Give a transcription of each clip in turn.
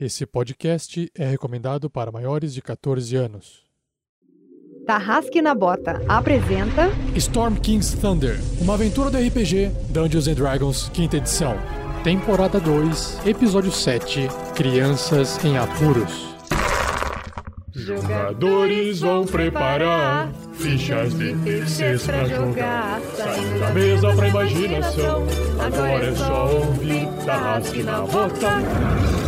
Esse podcast é recomendado para maiores de 14 anos. Tarrasque na Bota apresenta Storm King's Thunder, uma aventura do RPG Dungeons and Dragons, quinta edição. Temporada 2, episódio 7, Crianças em Apuros. Jogadores vão preparar fichas de terceiros pra jogar. Saindo da mesa pra imaginação. Agora é só ouvir Tarrasque na Bota.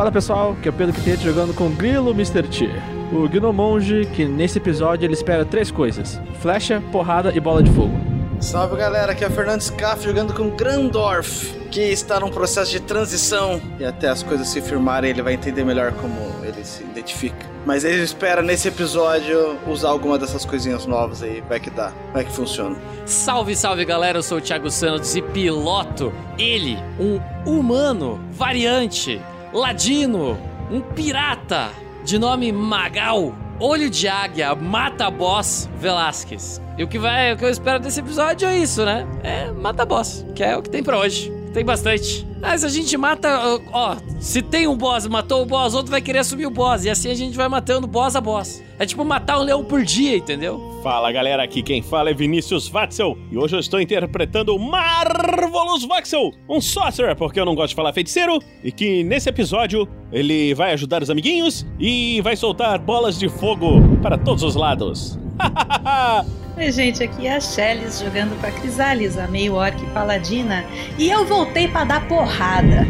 Fala pessoal, que é o Pedro Quitete jogando com Grilo Mr. T. O Gnomonge, que nesse episódio ele espera três coisas: flecha, porrada e bola de fogo. Salve galera, aqui é o Fernando Scaff jogando com Grandorf, que está num processo de transição e até as coisas se firmarem ele vai entender melhor como ele se identifica. Mas ele espera nesse episódio usar alguma dessas coisinhas novas aí, vai que dá, vai que funciona. Salve, salve galera, eu sou o Thiago Santos e piloto ele, um humano variante, ladino, um pirata de nome Magal, olho de águia, mata boss Velasquez. E o que vai, o que eu espero desse episódio é isso, né? É mata boss, que é o que tem pra hoje. Tem bastante. Mas a gente mata, ó, se tem um boss, matou o boss, outro vai querer assumir o boss. E assim a gente vai matando boss a boss. É tipo matar um leão por dia, entendeu? Fala galera, aqui quem fala é Vinícius Watzel e hoje eu estou interpretando Marvelous Voxel, um sorcerer, porque eu não gosto de falar feiticeiro, e que nesse episódio ele vai ajudar os amiguinhos e vai soltar bolas de fogo para todos os lados. Oi, gente, aqui é a Shelly jogando com a Crisalis, a meio orc paladina, e eu voltei para dar porrada.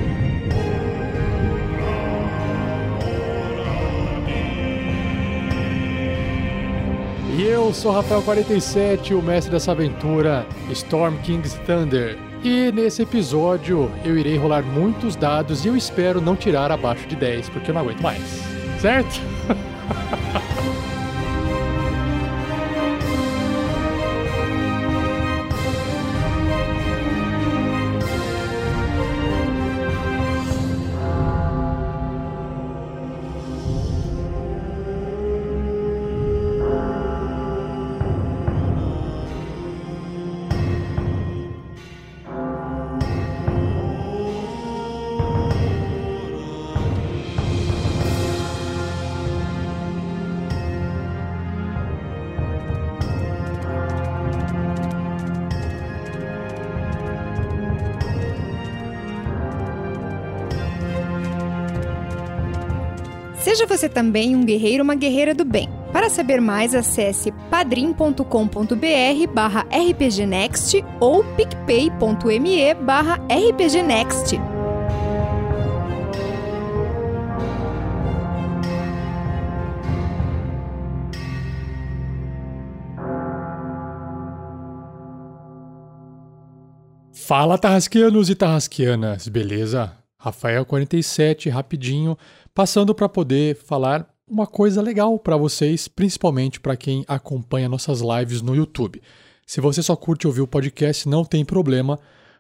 E eu sou Rafael47, o mestre dessa aventura, Storm King's Thunder. E nesse episódio eu irei rolar muitos dados e eu espero não tirar abaixo de 10, porque eu não aguento mais. Certo? Você também um guerreiro ou uma guerreira do bem. Para saber mais, acesse padrim.com.br barra rpgnext ou picpay.me barra rpgnext. Fala, tarrasqueanos e tarrasqueanas, beleza? Rafael47, rapidinho, passando para poder falar uma coisa legal para vocês, principalmente para quem acompanha nossas lives no YouTube. Se você só curte ouvir o podcast, não tem problema,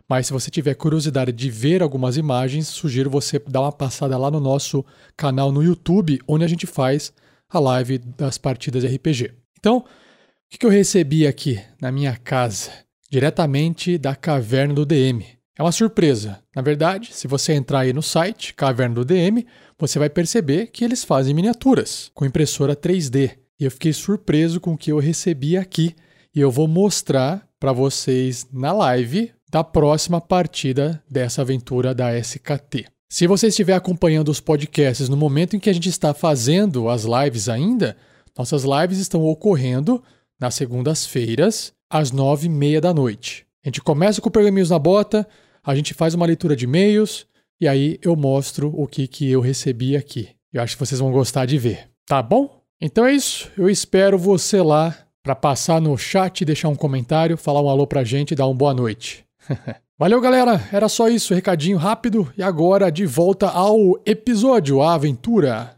mas se você tiver curiosidade de ver algumas imagens, sugiro você dar uma passada lá no nosso canal no YouTube, onde a gente faz a live das partidas RPG. Então, o que eu recebi aqui na minha casa, diretamente da caverna do DM? É uma surpresa. Na verdade, se você entrar aí no site Caverna do DM, você vai perceber que eles fazem miniaturas com impressora 3D. E eu fiquei surpreso com o que eu recebi aqui e eu vou mostrar para vocês na live da próxima partida dessa aventura da SKT. Se você estiver acompanhando os podcasts no momento em que a gente está fazendo as lives ainda, nossas lives estão ocorrendo nas segundas-feiras, às nove e meia da noite. A gente começa com pergaminhos na bota, a gente faz uma leitura de e-mails e aí eu mostro o que, que eu recebi aqui. Eu acho que vocês vão gostar de ver, tá bom? Então é isso, eu espero você lá para passar no chat, deixar um comentário, falar um alô pra gente e dar uma boa noite. Valeu, galera. Era só isso, recadinho rápido. E agora de volta ao episódio, a aventura.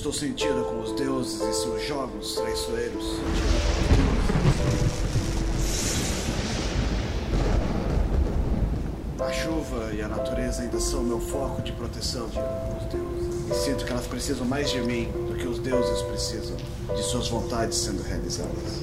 Estou sentido com os deuses e seus jogos traiçoeiros. A chuva e a natureza ainda são meu foco de proteção. E sinto que elas precisam mais de mim do que os deuses precisam de suas vontades sendo realizadas.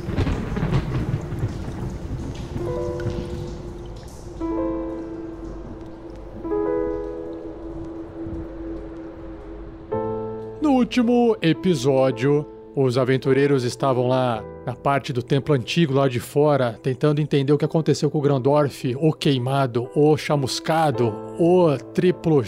Último episódio, os aventureiros estavam lá na parte do templo antigo, lá de fora, tentando entender o que aconteceu com o Grandorf, o queimado, o chamuscado, o triplo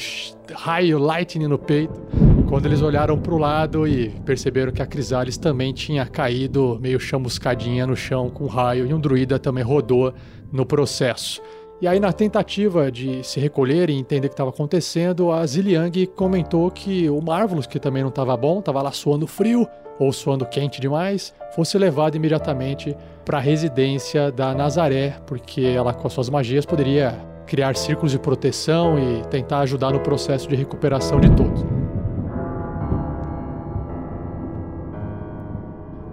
raio lightning no peito. Quando eles olharam pro lado e perceberam que a Crisalis também tinha caído meio chamuscadinha no chão com raio e um druida também rodou no processo. E aí, na tentativa de se recolher e entender o que estava acontecendo, a Ziliang comentou que o Marvelous, que também não estava bom, estava lá suando frio ou suando quente demais, fosse levado imediatamente para a residência da Nazaré, porque ela, com as suas magias, poderia criar círculos de proteção e tentar ajudar no processo de recuperação de todos.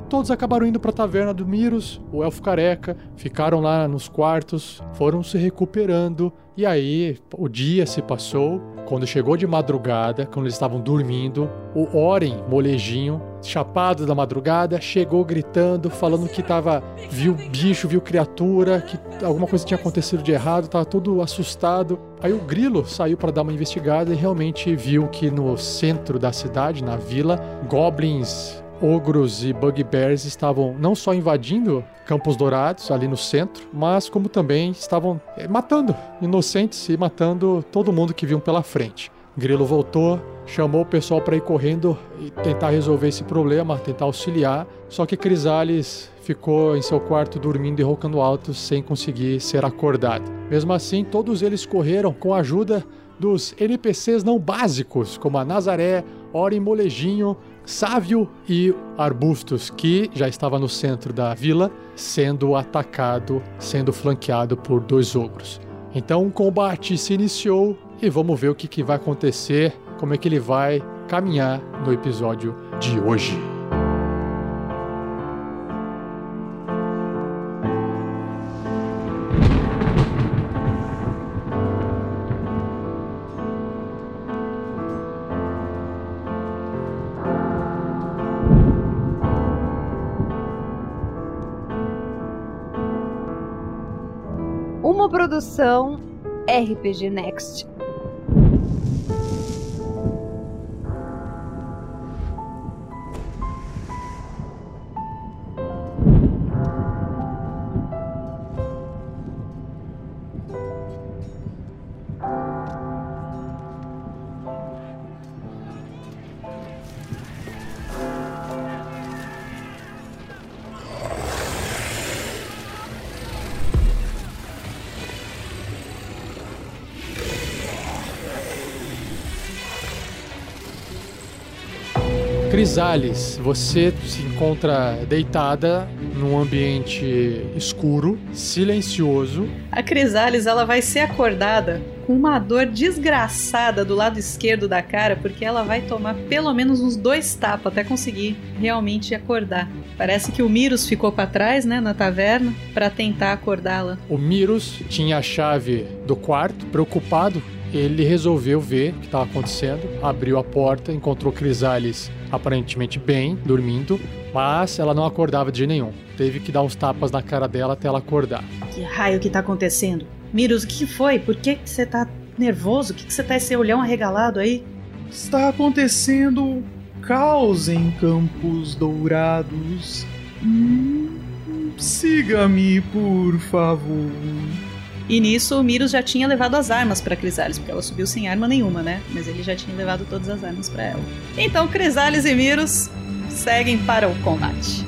Todos acabaram indo para a taverna do Miros, o elfo careca, ficaram lá nos quartos, foram se recuperando. E aí o dia se passou. Quando chegou de madrugada, quando eles estavam dormindo, o Oren, molejinho, chapado da madrugada, chegou gritando, falando que tava viu bicho, viu criatura, que alguma coisa tinha acontecido de errado, tava todo assustado. Aí o Grilo saiu para dar uma investigada e realmente viu que no centro da cidade, na vila, goblins ogros e bugbears estavam não só invadindo Campos Dourados, ali no centro, mas como também estavam eh, matando inocentes e matando todo mundo que viam pela frente. Grilo voltou, chamou o pessoal para ir correndo e tentar resolver esse problema, tentar auxiliar, só que Crisales ficou em seu quarto dormindo e roncando alto sem conseguir ser acordado. Mesmo assim, todos eles correram com a ajuda dos NPCs não básicos, como a Nazaré, Orin Molejinho, Sávio e Arbustos, que já estava no centro da vila, sendo atacado, sendo flanqueado por dois ogros. Então o combate se iniciou e vamos ver o que, que vai acontecer, como é que ele vai caminhar no episódio de hoje. Produção RPG Next. Crisales, você se encontra deitada num ambiente escuro, silencioso. A Crisales, ela vai ser acordada com uma dor desgraçada do lado esquerdo da cara, porque ela vai tomar pelo menos uns dois tapas até conseguir realmente acordar. Parece que o Miros ficou para trás, né, na taverna, para tentar acordá-la. O Miros tinha a chave do quarto, preocupado. Ele resolveu ver o que estava acontecendo, abriu a porta, encontrou Crisales aparentemente bem, dormindo, mas ela não acordava de nenhum. Teve que dar uns tapas na cara dela até ela acordar. Que raio que tá acontecendo? Miros, o que foi? Por que que você tá nervoso? O que que você tá esse olhão arregalado aí? Está acontecendo caos em Campos Dourados. Hum, Siga-me, por favor. E nisso o Miros já tinha levado as armas para Crisales, porque ela subiu sem arma nenhuma, né? Mas ele já tinha levado todas as armas para ela. Então Crisales e Miros seguem para o combate.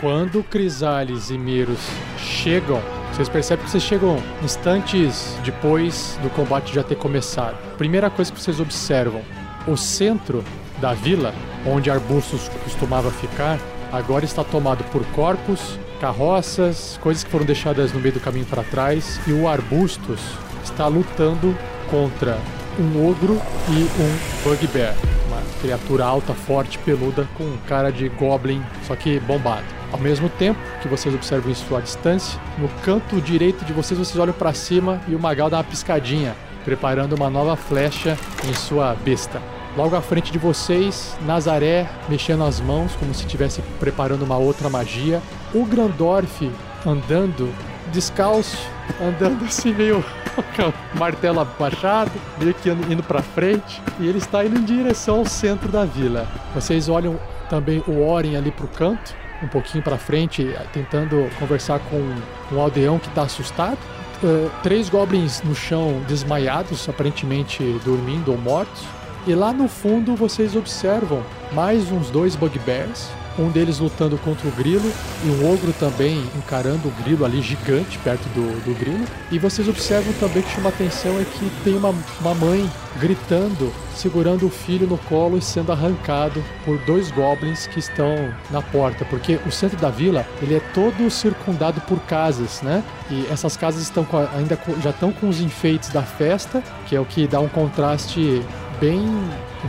Quando Crisales e Miros chegam, vocês percebem que vocês chegam instantes depois do combate já ter começado. Primeira coisa que vocês observam: o centro da vila, onde arbustos costumava ficar, agora está tomado por corpos, carroças, coisas que foram deixadas no meio do caminho para trás, e o arbustos está lutando contra um ogro e um bugbear, uma criatura alta, forte, peluda com cara de goblin, só que bombado. Ao mesmo tempo que vocês observam isso à distância, no canto direito de vocês vocês olham para cima e o Magal dá uma piscadinha, preparando uma nova flecha em sua besta. Logo à frente de vocês, Nazaré mexendo as mãos como se estivesse preparando uma outra magia. O Grandorf andando descalço, andando assim meio martelo abaixado, meio que indo para frente, e ele está indo em direção ao centro da vila. Vocês olham também o Oren ali pro canto, um pouquinho para frente, tentando conversar com um aldeão que está assustado. Uh, três goblins no chão desmaiados, aparentemente dormindo ou mortos. E lá no fundo vocês observam mais uns dois bugbears, um deles lutando contra o grilo e um ogro também encarando o grilo ali gigante perto do, do grilo. E vocês observam também que chama atenção é que tem uma, uma mãe gritando, segurando o filho no colo e sendo arrancado por dois goblins que estão na porta, porque o centro da vila ele é todo circundado por casas, né? E essas casas estão com ainda já estão com os enfeites da festa, que é o que dá um contraste bem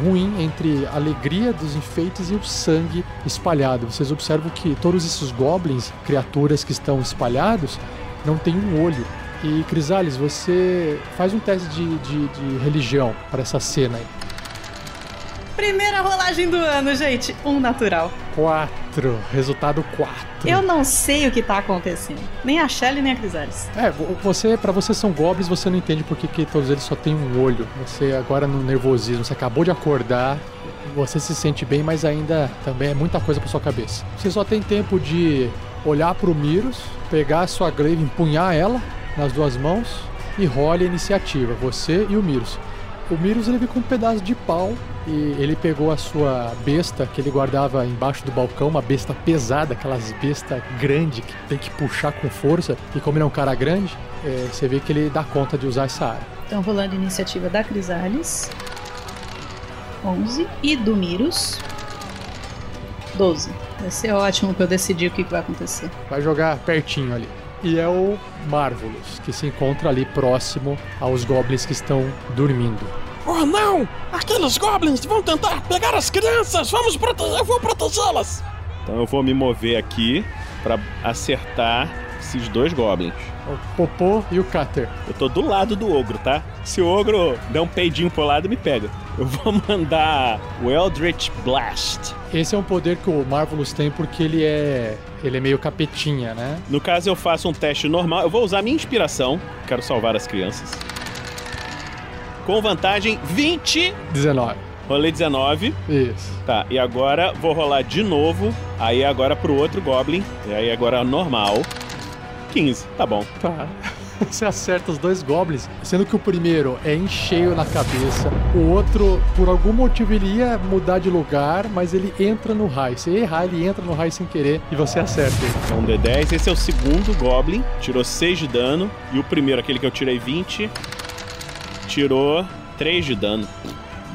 ruim entre a alegria dos enfeites e o sangue espalhado. Vocês observam que todos esses goblins, criaturas que estão espalhados, não têm um olho. E Crisales, você faz um teste de, de, de religião para essa cena aí. Primeira rolagem do ano, gente. Um natural. Quatro. Resultado quatro. Eu não sei o que tá acontecendo. Nem a Shelly, nem a Crisales. É, você, para você são goblins, você não entende por que, que todos eles só têm um olho. Você agora no nervosismo, você acabou de acordar, você se sente bem, mas ainda também é muita coisa pra sua cabeça. Você só tem tempo de olhar pro Miros, pegar a sua glaive, empunhar ela nas duas mãos e role a iniciativa, você e o Miros. O Miros ele vem com um pedaço de pau e ele pegou a sua besta que ele guardava embaixo do balcão, uma besta pesada, aquelas bestas grandes que tem que puxar com força. E como ele é um cara grande, é, você vê que ele dá conta de usar essa área. Então, rolando a iniciativa da Crisales. 11. E do Miros. 12. Vai ser ótimo pra eu decidir o que, que vai acontecer. Vai jogar pertinho ali. E é o Marvelous, que se encontra ali próximo aos goblins que estão dormindo. Oh não! Aqueles goblins vão tentar pegar as crianças! Vamos proteger, eu vou protegê-las! Então eu vou me mover aqui pra acertar esses dois goblins. O Popô e o Cutter. Eu tô do lado do ogro, tá? Se o ogro der um peidinho pro lado, me pega. Eu vou mandar o Eldritch Blast. Esse é um poder que o Marvelous tem porque ele é. Ele é meio capetinha, né? No caso, eu faço um teste normal. Eu vou usar minha inspiração. Quero salvar as crianças. Com vantagem 20. 19. Rolei 19. Isso. Tá, e agora vou rolar de novo. Aí agora pro outro Goblin. E aí agora normal. 15. Tá bom. Tá. Você acerta os dois goblins, sendo que o primeiro é em cheio na cabeça, o outro, por algum motivo, ele ia mudar de lugar, mas ele entra no raio. Se errar, ele entra no raio sem querer e você acerta ele. Então, D10. Esse é o segundo Goblin. Tirou 6 de dano. E o primeiro, aquele que eu tirei 20, tirou 3 de dano.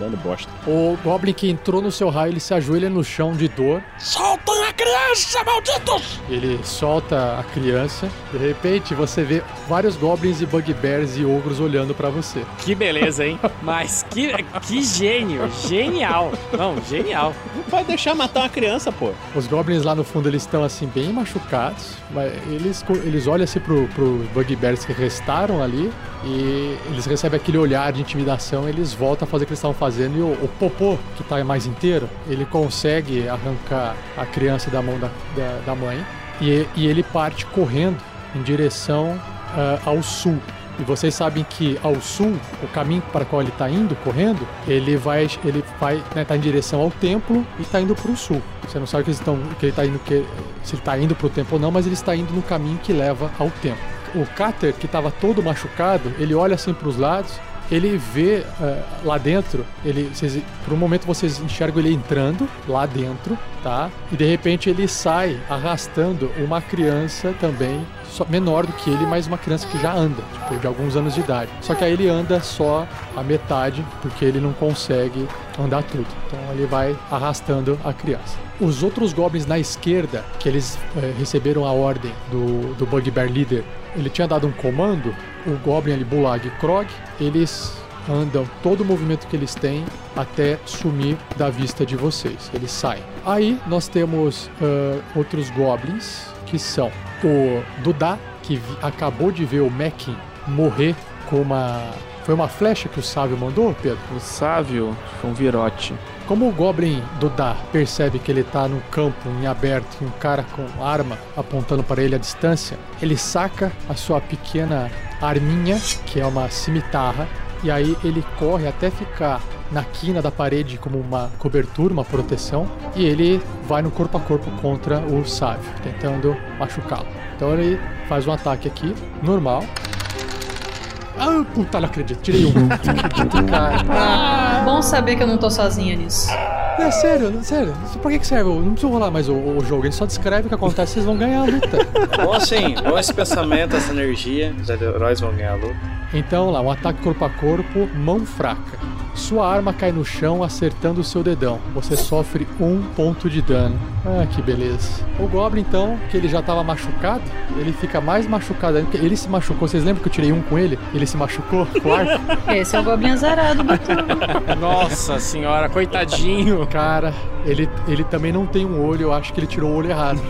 Dano bosta. O Goblin que entrou no seu raio, ele se ajoelha no chão de dor. Soltem a criança, malditos! Ele solta a criança. De repente, você vê vários Goblins e Bugbears e Ogros olhando pra você. Que beleza, hein? Mas que, que gênio! Genial! Não, genial. Não pode deixar matar uma criança, pô. Os Goblins lá no fundo, eles estão assim, bem machucados. Mas eles, eles olham assim pro, pro Bugbears que restaram ali. E eles recebem aquele olhar de intimidação, eles voltam a fazer o que eles estavam fazendo. E o, o Popô, que tá mais inteiro, ele consegue arrancar a criança da mão da, da, da mãe. E, e ele parte correndo em direção ah, ao sul. E vocês sabem que ao sul, o caminho para qual ele está indo, correndo, ele vai, ele vai, né, tá em direção ao templo e está indo para o sul. Você não sabe que, que ele tá indo, que, se ele está indo para o templo ou não, mas ele está indo no caminho que leva ao templo. O Cater, que estava todo machucado, ele olha assim para os lados ele vê eh, lá dentro, ele, vocês, por um momento vocês enxergam ele entrando lá dentro, tá? E de repente ele sai arrastando uma criança também menor do que ele, mas uma criança que já anda, tipo, de alguns anos de idade. Só que aí ele anda só a metade, porque ele não consegue andar tudo. Então ele vai arrastando a criança. Os outros goblins na esquerda, que eles eh, receberam a ordem do, do Bugbear Leader, ele tinha dado um comando, o Goblin ali, Bulag e Krog, eles andam todo o movimento que eles têm até sumir da vista de vocês. Eles saem. Aí nós temos ah, outros goblins que são Dudá, que acabou de ver o Mekin morrer com uma. Foi uma flecha que o sábio mandou, Pedro? O Sávio foi um virote. Como o Goblin Dudá percebe que ele tá no campo em aberto e um cara com arma apontando para ele à distância, ele saca a sua pequena arminha, que é uma cimitarra, e aí ele corre até ficar na quina da parede como uma cobertura, uma proteção, e ele vai no corpo a corpo contra o sábio, tentando machucá-lo. Então ele faz um ataque aqui, normal. Ah, puta, não acredito, tirei um. Não acredito, cara. Bom saber que eu não tô sozinha nisso. É sério, sério. Por que, que serve? Não precisa rolar mais o, o jogo. Ele só descreve o que acontece vocês vão ganhar a luta. Bom assim, bom esse pensamento, essa energia. Os heróis vão ganhar a luta. Então lá, um ataque corpo a corpo, mão fraca. Sua arma cai no chão, acertando o seu dedão. Você sofre um ponto de dano. Ah, que beleza. O Goblin, então, que ele já estava machucado, ele fica mais machucado ainda, porque ele se machucou. Vocês lembram que eu tirei um com ele? Ele se machucou com o arco? Esse é o Goblin azarado. Nossa senhora, coitadinho. Cara, ele, ele também não tem um olho, eu acho que ele tirou o olho errado.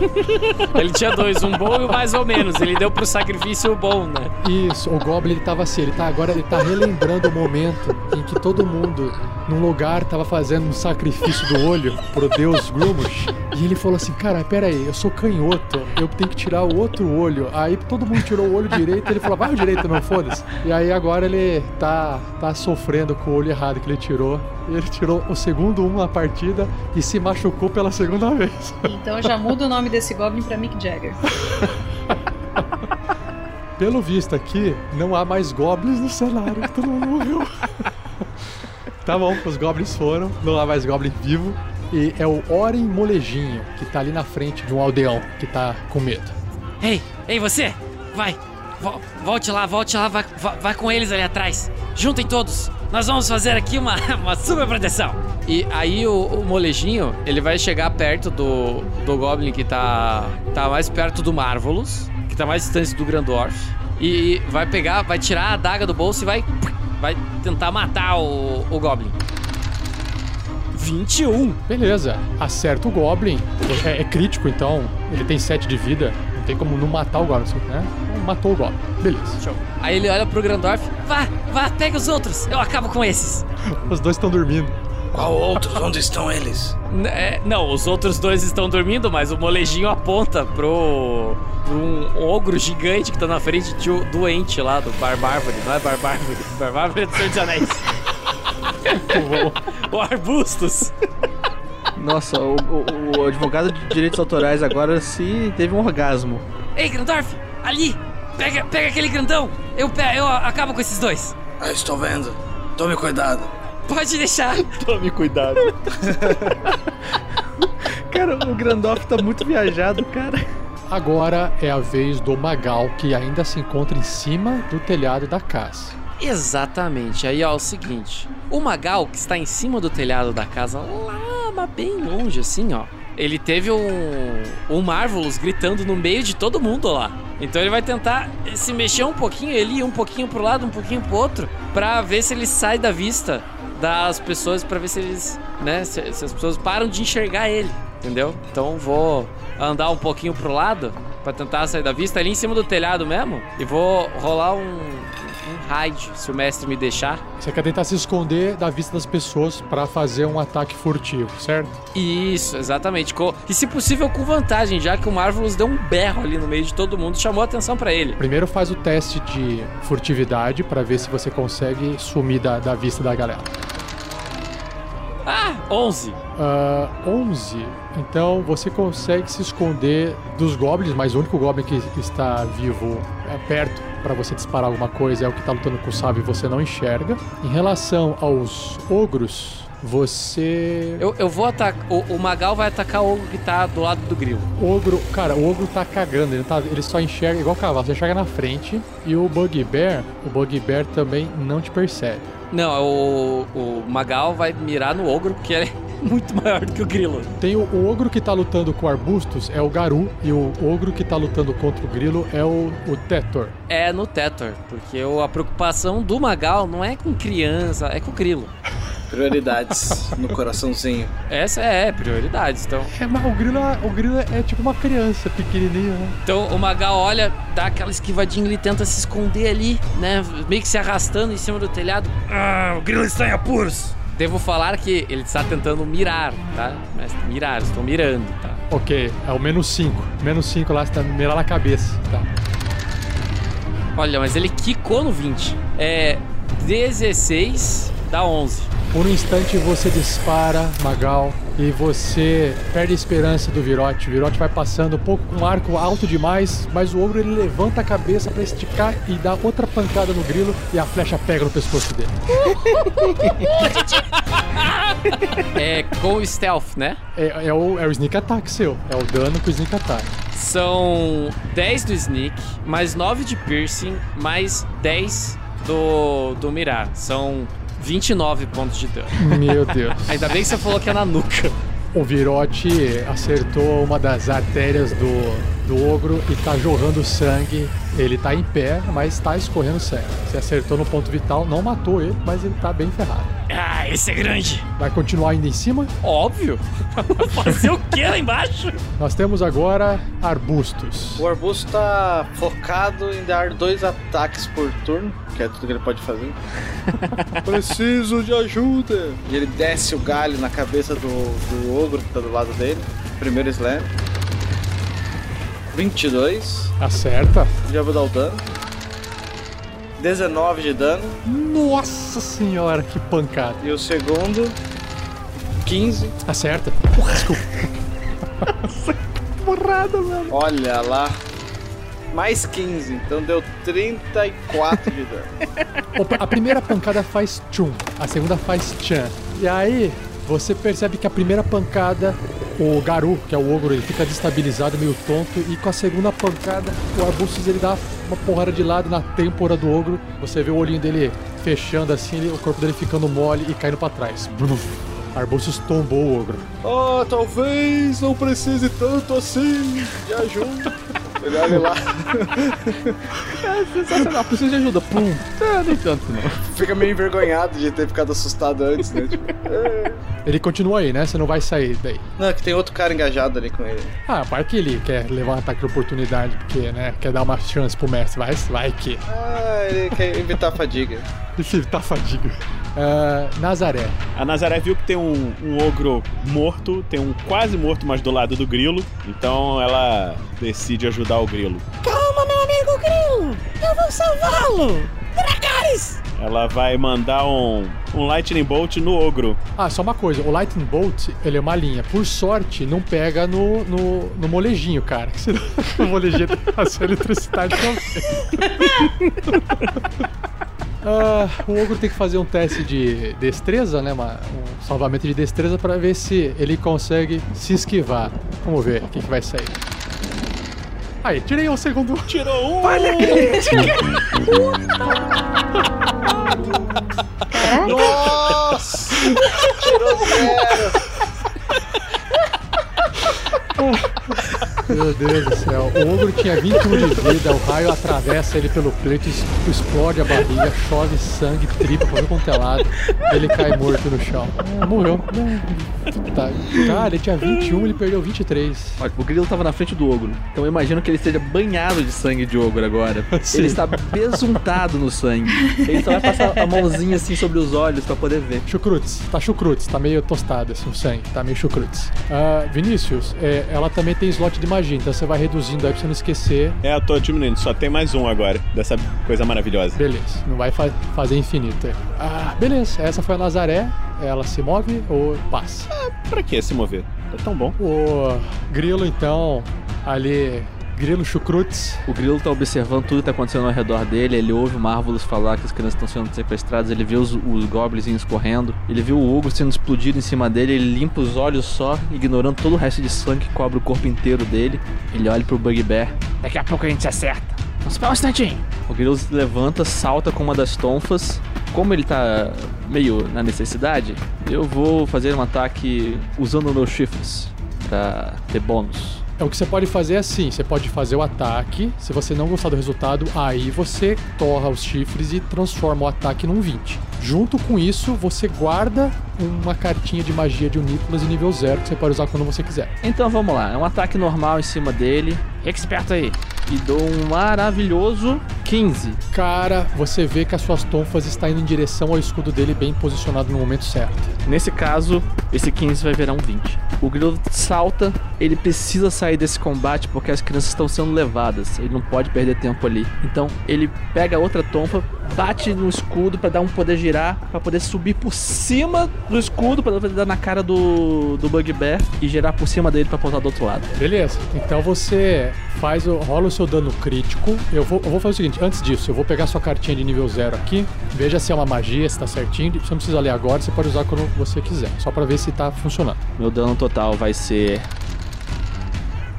Ele tinha dois, um bom e mais ou menos. Ele deu pro sacrifício o bom, né? Isso, o Goblin ele tava ele tá agora ele tá relembrando o momento em que todo mundo num lugar tava fazendo um sacrifício do olho pro deus Grumush. E ele falou assim: "Cara, pera aí, eu sou canhoto, eu tenho que tirar o outro olho". Aí todo mundo tirou o olho direito, ele falou: "Vai o direito, não foda-se". E aí agora ele tá tá sofrendo com o olho errado que ele tirou. Ele tirou o segundo um na partida e se machucou pela segunda vez. Então já muda o nome desse Goblin pra Mick Jagger. Pelo visto aqui, não há mais goblins no cenário, todo mundo morreu. tá bom, os goblins foram, não há mais goblin vivo. E é o Oren Molejinho, que tá ali na frente de um aldeão que tá com medo. Ei, ei, você! Vai! Vo- volte lá, volte lá, vai, vai, vai com eles ali atrás. Juntem todos. Nós vamos fazer aqui uma, uma super proteção. E aí o, o molejinho, ele vai chegar perto do, do Goblin que tá, tá mais perto do Marvelous, que tá mais distante do Grandorf. E vai pegar, vai tirar a adaga do bolso e vai, vai tentar matar o, o Goblin. 21. Beleza, acerta o Goblin. É, é crítico, então ele tem 7 de vida. Não tem como não matar o Goblin, né? Matou o Goblin. Beleza. Show. Aí ele olha pro Grandorf. Vá, vá, pega os outros. Eu acabo com esses. Os dois estão dormindo. Qual outros? Onde estão eles? É, não, os outros dois estão dormindo, mas o molejinho aponta pro, pro um ogro gigante que tá na frente de um doente lá do Bar Bárvore. Não é Bar Bárvore, Bar Bárvore é do Senhor dos Anéis. o Arbustos. Nossa, o, o- o advogado de direitos autorais agora se teve um orgasmo. Ei, Grandorf, ali! Pega, pega aquele grandão! Eu, eu acabo com esses dois! Ah, estou vendo. Tome cuidado. Pode deixar! Tome cuidado. Cara, o Grandoff tá muito viajado, cara. Agora é a vez do Magal, que ainda se encontra em cima do telhado da casa. Exatamente. Aí, ó, é o seguinte. O Magal, que está em cima do telhado da casa, lá, mas bem longe, assim, ó. Ele teve um, um Marvelous gritando no meio de todo mundo lá. Então ele vai tentar se mexer um pouquinho, ele ir um pouquinho pro lado, um pouquinho pro outro, pra ver se ele sai da vista das pessoas, pra ver se eles, né, se, se as pessoas param de enxergar ele, entendeu? Então vou andar um pouquinho pro lado pra tentar sair da vista ali em cima do telhado mesmo e vou rolar um, um hide, se o mestre me deixar. Você quer tentar se esconder da vista das pessoas pra fazer um ataque furtivo, certo? Isso, exatamente. E se possível com vantagem, já que o Marvelous deu um berro ali no meio de todo mundo, chamou a atenção pra ele. Primeiro faz o teste de furtividade pra ver se você consegue sumir da, da vista da galera. Ah, 11. Ah, 11. Então você consegue se esconder dos goblins, mas o único goblin que está vivo é perto para você disparar alguma coisa é o que tá lutando com o sábio e você não enxerga. Em relação aos ogros, você. Eu, eu vou atacar. O, o Magal vai atacar o ogro que tá do lado do grilo. Ogro, cara, o ogro tá cagando, ele, tá, ele só enxerga igual cavalo, você enxerga na frente. E o Bugbear, o Bugbear também não te percebe. Não, o, o Magal vai mirar no ogro, porque ele é muito maior do que o grilo. Tem o, o ogro que tá lutando com arbustos, é o Garu, e o ogro que tá lutando contra o grilo é o, o Tetor. É no Tetor, porque o- a preocupação do Magal não é com criança, é com o grilo. Prioridades no coraçãozinho. Essa é prioridade. Então, É, mas o grilo, é- o grilo é, é tipo uma criança pequenininha, né? então o Magal olha, dá aquela esquivadinha, ele tenta se esconder ali, né? Meio que se arrastando em cima do telhado. Ah, o grilo está em apuros. Devo falar que ele está tentando mirar, tá? Mas mirar, estou mirando, tá? Ok, é o menos 5. Menos 5 lá, você tá mirar na cabeça. Tá. Olha, mas ele quicou no 20. É 16 dá 11. Por um instante você dispara, Magal, e você perde a esperança do Virote. O Virote vai passando um pouco com um arco alto demais, mas o ogro ele levanta a cabeça pra esticar e dá outra pancada no grilo e a flecha pega no pescoço dele. É com o stealth, né? É, é o, é o sneak attack seu, é o dano com o sneak attack. São 10 do sneak, mais 9 de piercing, mais 10 do, do mirar. São 29 pontos de dano. Meu Deus. Ainda bem que você falou que é na nuca. O Virote acertou uma das artérias do, do ogro e tá jorrando sangue. Ele tá em pé, mas tá escorrendo sangue. Você acertou no ponto vital, não matou ele, mas ele tá bem ferrado. Ah, esse é grande. Vai continuar indo em cima? Óbvio. Fazer o que lá embaixo? Nós temos agora arbustos. O arbusto tá focado em dar dois ataques por turno, que é tudo que ele pode fazer. Preciso de ajuda! E ele desce o galho na cabeça do, do ogro que tá do lado dele. Primeiro slam. 22. Acerta. Já vou dar o dano. 19 de dano. Nossa senhora, que pancada. E o segundo. 15. Acerta. Porra, desculpa. Porrada, mano. Olha lá. Mais 15, então deu 34 de dano. Opa, A primeira pancada faz tchum, a segunda faz tchan. E aí, você percebe que a primeira pancada, o Garu, que é o ogro, ele fica destabilizado, meio tonto, e com a segunda pancada, o Arbustus ele dá uma porrada de lado na têmpora do ogro. Você vê o olhinho dele fechando assim, ele- o corpo dele ficando mole e caindo pra trás. Bruf. Arbustus tombou o ogro. Oh, talvez não precise tanto assim de ajuda. Ele olha lá, Sensacional, preciso de ajuda. Pum. É, nem tanto não. fica meio envergonhado de ter ficado assustado antes, né? Tipo, é. Ele continua aí, né? Você não vai sair daí. Não, é que tem outro cara engajado ali com ele. Ah, vai que ele quer levar um ataque de oportunidade, porque, né, quer dar uma chance pro mestre. Vai, vai que. Ah, ele quer evitar a fadiga. Ele tá fadiga. Ah, Nazaré. A Nazaré viu que tem um, um ogro morto, tem um quase morto, mas do lado do grilo. Então ela decide ajudar o grilo. Calma, meu amigo Grilo! Eu vou salvá-lo! Dragares! Ela vai mandar um, um Lightning Bolt no ogro. Ah, só uma coisa, o Lightning Bolt, ele é uma linha. Por sorte, não pega no, no, no molejinho, cara. Senão o molejinho tá sem eletricidade também. Ah, o ogro tem que fazer um teste de destreza, né? uma- um salvamento de destreza pra ver se ele consegue se esquivar. Vamos ver o que, que vai sair. Aí, tirei o segundo. Tirou um! Nossa! Tirou zero! Meu Deus do céu. O ogro tinha 21 de vida, o raio atravessa ele pelo peito, explode a barriga, chove sangue, tripa, pra quanto é. Ele cai morto no chão. Ah, morreu. Tá. Cara, ele tinha 21, ele perdeu 23. Olha, o grilo tava na frente do ogro. Então eu imagino que ele esteja banhado de sangue de ogro agora. Sim. Ele está besuntado no sangue. Ele só vai passar a mãozinha assim sobre os olhos pra poder ver. Chucrutes, tá chucrutes, tá meio tostado assim o sangue, tá meio chucrutes. Ah, Vinícius, é, ela também tem slot de magia. então você vai reduzindo aí pra você não esquecer. É, eu tô diminuindo, só tem mais um agora, dessa coisa maravilhosa. Beleza, não vai fa fazer infinito aí. Ah, beleza, essa foi a Nazaré. Ela se move ou passa? Pra que se mover? Tá tão bom. O Grilo, então, ali. Grilo Chucrutes. O Grilo tá observando tudo que tá acontecendo ao redor dele. Ele ouve o Marvelous falar que as crianças estão sendo sequestradas. Ele vê os, os goblinzinhos correndo. Ele vê o Ogro sendo explodido em cima dele. Ele limpa os olhos só, ignorando todo o resto de sangue que cobre o corpo inteiro dele. Ele olha pro Bugbear. Daqui a pouco a gente se acerta. Vamos esperar um instantinho. O Grilo se levanta, salta com uma das tonfas. Como ele tá meio na necessidade, eu vou fazer um ataque usando meus chifres pra ter bônus. É, o que você pode fazer é assim: você pode fazer o ataque. Se você não gostar do resultado, aí você torra os chifres e transforma o ataque num 20. Junto com isso, você guarda uma cartinha de magia de Unicolas em nível 0 que você pode usar quando você quiser. Então vamos lá, é um ataque normal em cima dele. Expert aí. E dou um maravilhoso 15. Cara, você vê que as suas tonfas estão indo em direção ao escudo dele bem posicionado no momento certo. Nesse caso, esse 15 vai virar um 20. O Grilo salta, ele precisa sair desse combate porque as crianças estão sendo levadas. Ele não pode perder tempo ali. Então ele pega outra tonfa, bate no escudo para dar um poder girar, para poder subir por cima do escudo, para poder dar na cara do, do Bugbear e girar por cima dele para pontar do outro lado. Beleza, então você faz o, rola o seu dano crítico. Eu vou, eu vou fazer o seguinte: antes disso, eu vou pegar sua cartinha de nível 0 aqui, veja se é uma magia, se tá certinho. Você não precisa ler agora, você pode usar quando você quiser, só para ver se tá funcionando. Meu dano total vai ser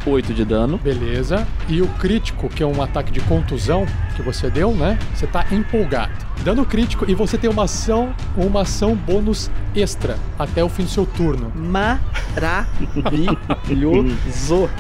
8 de dano. Beleza. E o crítico, que é um ataque de contusão que você deu, né? Você tá empolgado. Dano crítico e você tem uma ação, uma ação bônus extra até o fim do seu turno. Maravilhoso.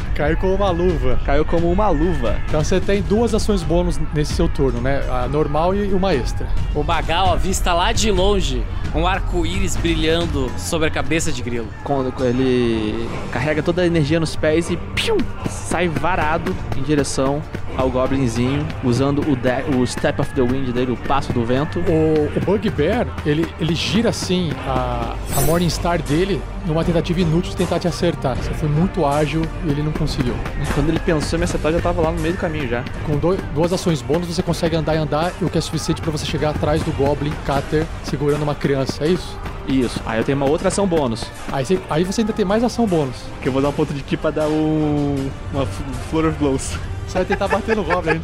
Caiu como uma luva. Caiu como uma luva. Então você tem duas ações bônus nesse seu turno, né? A normal e uma extra. O Magal avista lá de longe um arco-íris brilhando sobre a cabeça de Grilo. Quando ele carrega toda a energia nos pés e pium, sai varado em direção ao Goblinzinho, usando o, de- o Step of the Wind dele, o passo do vento. O, o Bugbear, ele, ele gira assim a, a Morningstar dele numa tentativa inútil de tentar te acertar. Você foi muito ágil e ele não conseguiu. Quando ele pensou em me acertar, já tava lá no meio do caminho já. Com duas ações bônus, você consegue andar e andar, o que é suficiente pra você chegar atrás do Goblin Cutter segurando uma criança, é isso? Isso. Aí eu tenho uma outra ação bônus. Aí você, aí você ainda tem mais ação bônus. Que eu vou dar um ponto de ki pra dar um. Uma Flor of Blows. Você vai tentar bater no Goblin.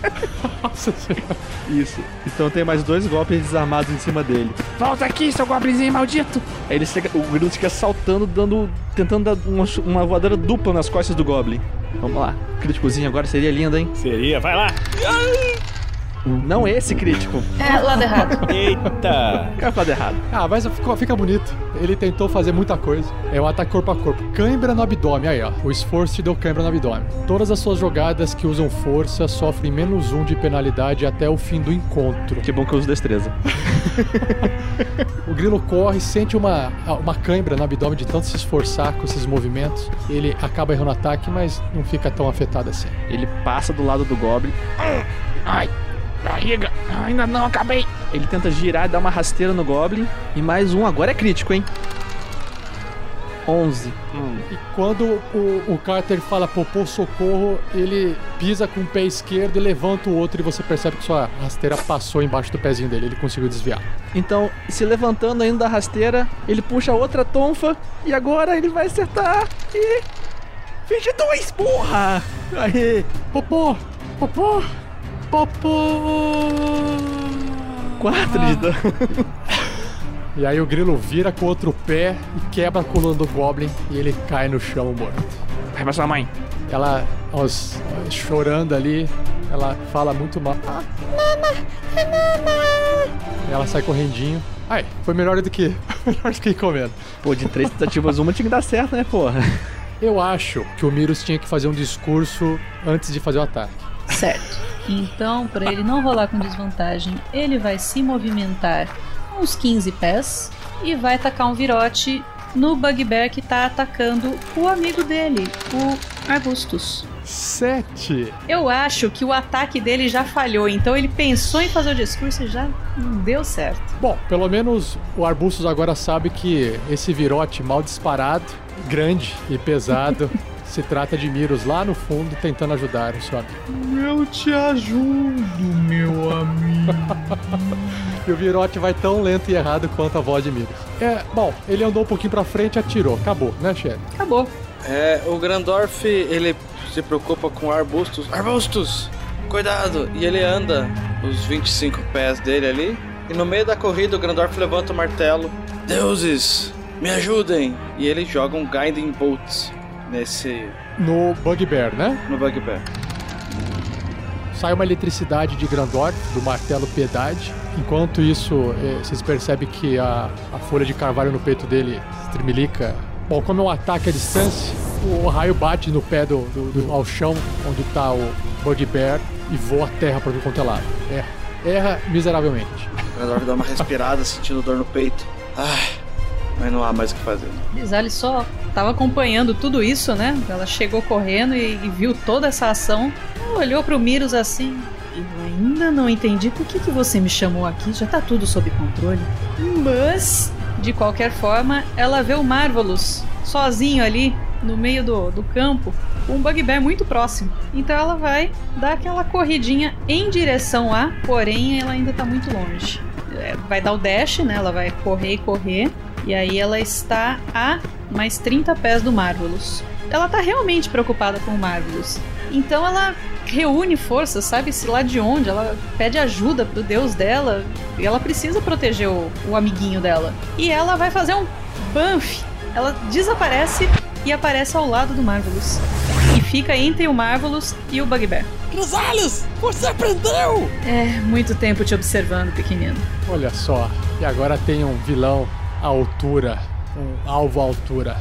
Nossa senhora. Isso. Então eu tenho mais dois golpes desarmados em cima dele. Volta aqui, seu goblinzinho maldito. Aí ele chega, o Grilo fica saltando, dando. tentando dar uma, uma voadora dupla nas costas do Goblin. Vamos lá. Críticozinho agora seria lindo, hein? Seria, vai lá. Não esse crítico. É, lado errado. Eita. Quero falar errado. Ah, mas fica, fica bonito. Ele tentou fazer muita coisa. É um ataque corpo a corpo. Cãibra no abdômen, aí ó. O esforço te deu cãibra no abdômen. Todas as suas jogadas que usam força sofrem menos um de penalidade até o fim do encontro. Que bom que eu uso destreza. O grilo corre, sente uma, uma cãibra no abdômen de tanto se esforçar com esses movimentos. Ele acaba errando o ataque, mas não fica tão afetado assim. Ele passa do lado do Goblin. Ai, barriga. Ainda não acabei. Ele tenta girar e dar uma rasteira no Goblin. E mais um, agora é crítico, hein? 11. E quando o, o Carter fala popô socorro, ele pisa com o pé esquerdo e levanta o outro e você percebe que sua rasteira passou embaixo do pezinho dele, ele conseguiu desviar. Então, se levantando ainda da rasteira, ele puxa outra tonfa e agora ele vai acertar. E. 22, porra! Aê! Popô! Popô! Popô! 4 de dano. E aí o grilo vira com o outro pé e quebra a coluna do Goblin e ele cai no chão morto. Vai pra sua mãe. Ela, aos, chorando ali, ela fala muito mal. Ah, E ela sai correndinho. Ai, foi melhor do que, melhor do que ir comendo. Pô, de três tentativas, uma tinha que dar certo, né, porra? Eu acho que o Mirus tinha que fazer um discurso antes de fazer o ataque. Certo. Então, para ele não rolar com desvantagem, ele vai se movimentar uns 15 pés e vai atacar um virote no Bugbear que tá atacando o amigo dele, o Arbustus. Sete! Eu acho que o ataque dele já falhou, então ele pensou em fazer o discurso e já não deu certo. Bom, pelo menos o Arbustus agora sabe que esse virote mal disparado, grande e pesado, Se trata de Miros lá no fundo tentando ajudar o seu amigo. Eu te ajudo, meu amigo. E o virote vai tão lento e errado quanto a voz de Miros. É, bom, ele andou um pouquinho pra frente e atirou. Acabou, né, chefe? Acabou. É, o Grandorf, ele se preocupa com arbustos. Arbustos! Cuidado! E ele anda os 25 pés dele ali. E no meio da corrida, o Grandorf levanta o martelo. Deuses, me ajudem! E ele joga um Guiding Bolt nesse. No Bugbear, né? no Bugbear. Sai uma eletricidade de Grandorf, do martelo Piedade. Enquanto isso, eh, vocês percebem que a, a folha de carvalho no peito dele tremelica. Bom, como é um ataque à distância, o raio bate no pé do, do, do- ao chão, onde tá o Bugbear, e voa a terra para quanto é lado. Erra. Erra miseravelmente. O Grandorf dá uma respirada, sentindo dor no peito. Ai, mas não há mais o que fazer. Gisele só tava acompanhando tudo isso, né? Ela chegou correndo e, e viu toda essa ação. Olhou pro Miros assim. Eu ainda não entendi por que, que você me chamou aqui. Já tá tudo sob controle. Mas, de qualquer forma, ela vê o Marvelous sozinho ali no meio do, do campo, um Bugbear muito próximo. Então ela vai dar aquela corridinha em direção a, porém ela ainda tá muito longe. É, vai dar o dash, né? Ela vai correr e correr. E aí ela está a mais 30 pés do Marvelous. Ela tá realmente preocupada com o Marvelous. Então ela reúne forças, sabe-se lá de onde. Ela pede ajuda pro deus dela. E ela precisa proteger o, o amiguinho dela. E ela vai fazer um banff. Ela desaparece e aparece ao lado do Marvelous. E fica entre o Marvelous e o Bugbear. Cruzalos, você aprendeu! É, muito tempo te observando, pequenino. Olha só, e agora tem um vilão altura, um alvo à altura.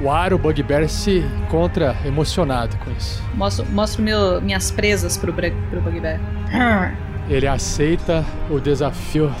O Aro Bugbear se encontra emocionado com isso. Mostro, mostro meu, minhas presas pro, pro Bugbear. Ele aceita o desafio.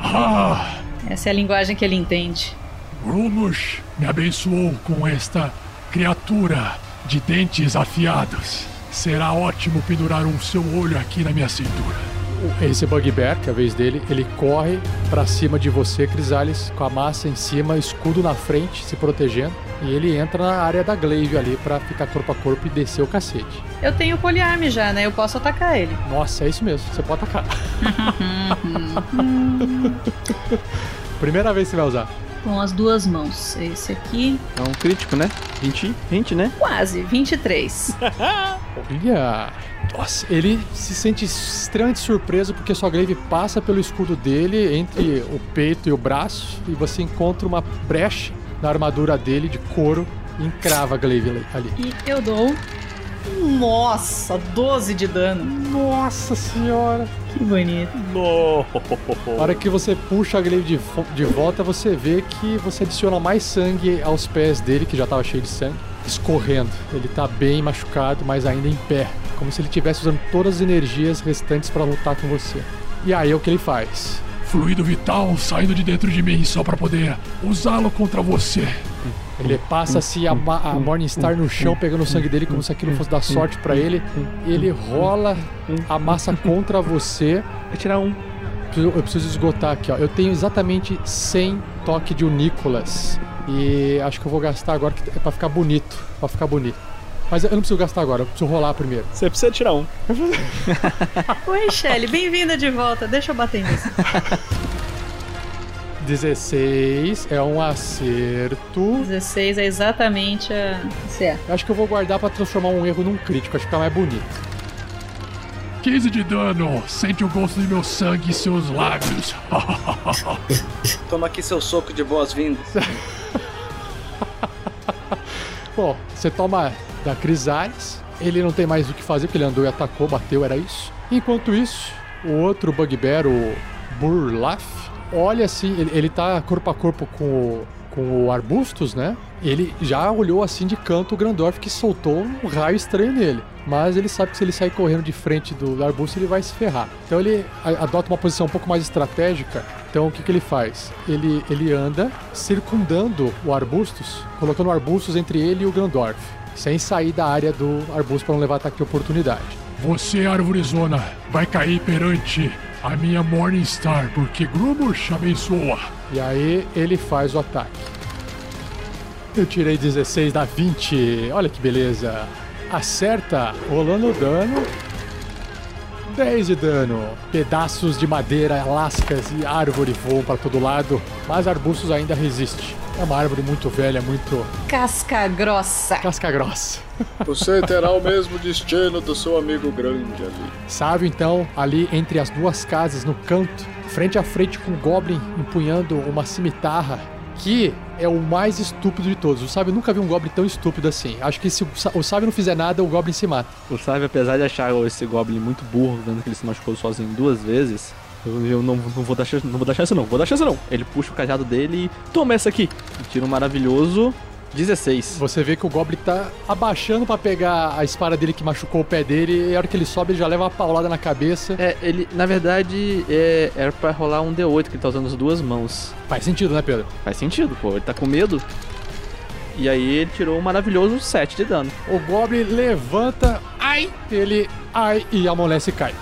Ah, Essa é a linguagem que ele entende. Grumos me abençoou com esta criatura de dentes afiados. Será ótimo pendurar um seu olho aqui na minha cintura. Esse Bugbear, que é a vez dele, ele corre pra cima de você, Crisales, com a massa em cima, escudo na frente, se protegendo. E ele entra na área da Glaive ali pra ficar corpo a corpo e descer o cacete. Eu tenho poliarme já, né? Eu posso atacar ele. Nossa, é isso mesmo, você pode atacar. Primeira vez que você vai usar. Com as duas mãos. Esse aqui, É um crítico, né? 20, 20 né? quase, 23. Olha! Nossa, ele se sente extremamente surpreso porque sua glaive passa pelo escudo dele entre o peito e o braço e você encontra uma brecha na armadura dele de couro e encrava a glaive ali-. E eu dou. Nossa, 12 de dano. Nossa senhora! Que bonito. Na hora que você puxa a glaive de, de volta, você vê que você adiciona mais sangue aos pés dele, que já estava cheio de sangue, escorrendo. Ele tá bem machucado, mas ainda em pé, como se ele estivesse usando todas as energias restantes para lutar com você. E aí o que ele faz? Fluido vital saindo de dentro de mim só para poder usá-lo contra você. Ele passa assim a, a Morningstar no chão, pegando o sangue dele como se aquilo fosse dar sorte pra ele. Ele rola a massa contra você. Vai tirar um. Eu preciso esgotar aqui, ó. Eu tenho exatamente 100 toque de Unicolas. E acho que eu vou gastar agora que é pra ficar bonito. Pra ficar bonito. Mas eu não preciso gastar agora, eu preciso rolar primeiro. Você precisa tirar um. Oi, Shelly, bem-vinda de volta. Deixa eu bater nisso. 16 é um acerto. 16 é exatamente a. Certo. Eu acho que eu vou guardar pra transformar um erro num crítico, acho que fica mais bonito. 15 de dano. Sente o gosto de meu sangue em seus lábios. Toma aqui seu soco de boas-vindas. Bom, você toma da Crisales. Ele não tem mais o que fazer, porque ele andou e atacou, bateu, era isso. Enquanto isso, o outro Bugbear, o Burlaf, olha assim, ele, ele tá corpo a corpo com o, com o Arbustus, né? Ele já olhou assim de canto o Grandorf que soltou um raio estranho nele. Mas ele sabe que se ele sair correndo de frente do arbusto, ele vai se ferrar. Então ele adota uma posição um pouco mais estratégica. Então o que, que ele faz? Ele, ele anda circundando o arbustus, colocando o arbustus entre ele e o Grandorf, sem sair da área do arbusto para não levar ataque de oportunidade. Você, Arvorizona, vai cair perante a minha Morningstar, porque Grumos abençoa. E aí ele faz o ataque. Eu tirei 16 da 20. Olha que beleza. Acerta, rolando dano. 10 de dano. Pedaços de madeira, lascas e árvore voam para todo lado, mas arbustos ainda resiste. É uma árvore muito velha, muito Casca grossa. casca grossa. Você terá o mesmo destino do seu amigo grande ali. Sábio, então, ali entre as duas casas, no canto, frente a frente com o Goblin empunhando uma cimitarra, que é o mais estúpido de todos. O Sábio nunca viu um Goblin tão estúpido assim. Acho que se o Sá- o Sábio não fizer nada, o Goblin se mata. O Sábio, apesar de achar esse Goblin muito burro, vendo que ele se machucou sozinho duas vezes, eu, não, não vou dar chance, não vou dar chance não, vou dar chance não. Ele puxa o cajado dele e toma essa aqui. Um maravilhoso 16. Você vê que o Goblin tá abaixando pra pegar a espada dele que machucou o pé dele, e a hora que ele sobe, ele já leva uma paulada na cabeça. É, ele, na verdade, é, era pra rolar um D8 que ele tá usando as duas mãos. Faz sentido, né, Pedro? Faz sentido, pô, ele tá com medo. E aí ele tirou um maravilhoso 7 de dano. O Goblin levanta, ai, ele, ai, e amolece e cai.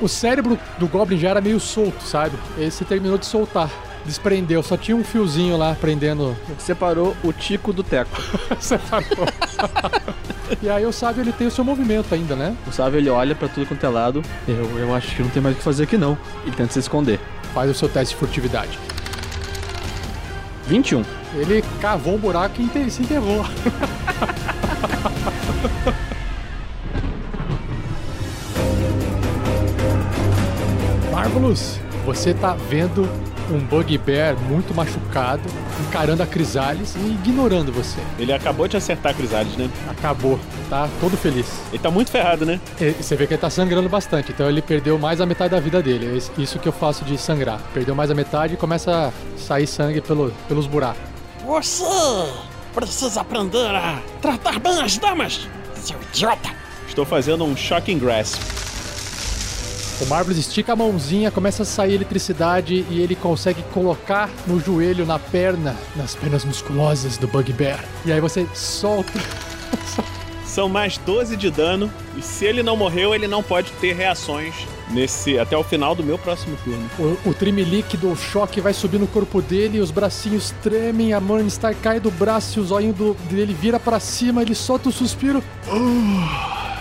O cérebro do Goblin já era meio solto, sabe? Esse terminou de soltar. Desprendeu, só tinha um fiozinho lá prendendo. Separou o Tico do Teco. Separou. e aí o sábio ele tem o seu movimento ainda, né? O Sábio ele olha pra tudo quanto é lado. Eu, eu acho que não tem mais o que fazer aqui não. Ele tenta se esconder. Faz o seu teste de furtividade. 21. Ele cavou um buraco e se enterrou. Marvelous, você tá vendo um Bugbear muito machucado, encarando a Crisales e ignorando você. Ele acabou de acertar a Crisales, né? Acabou, tá todo feliz. Ele tá muito ferrado, né? E Você vê que ele tá sangrando bastante, então ele perdeu mais a metade da vida dele. É isso- que eu faço de sangrar. Perdeu mais a metade e começa a sair sangue pelo- pelos buracos. Você precisa aprender a tratar bem as damas, seu idiota. Estou fazendo um Shocking Grasp. O Marvelous estica a mãozinha, começa a sair eletricidade e ele consegue colocar no joelho, na perna, nas pernas musculosas do Bugbear. E aí você solta. São mais 12 de dano. E se ele não morreu, ele não pode ter reações nesse até o final do meu próximo turno. O, o trimelique do choque vai subir no corpo dele, os bracinhos tremem, a Morningstar cai do braço e o zóio do- dele vira pra cima, ele solta o suspiro.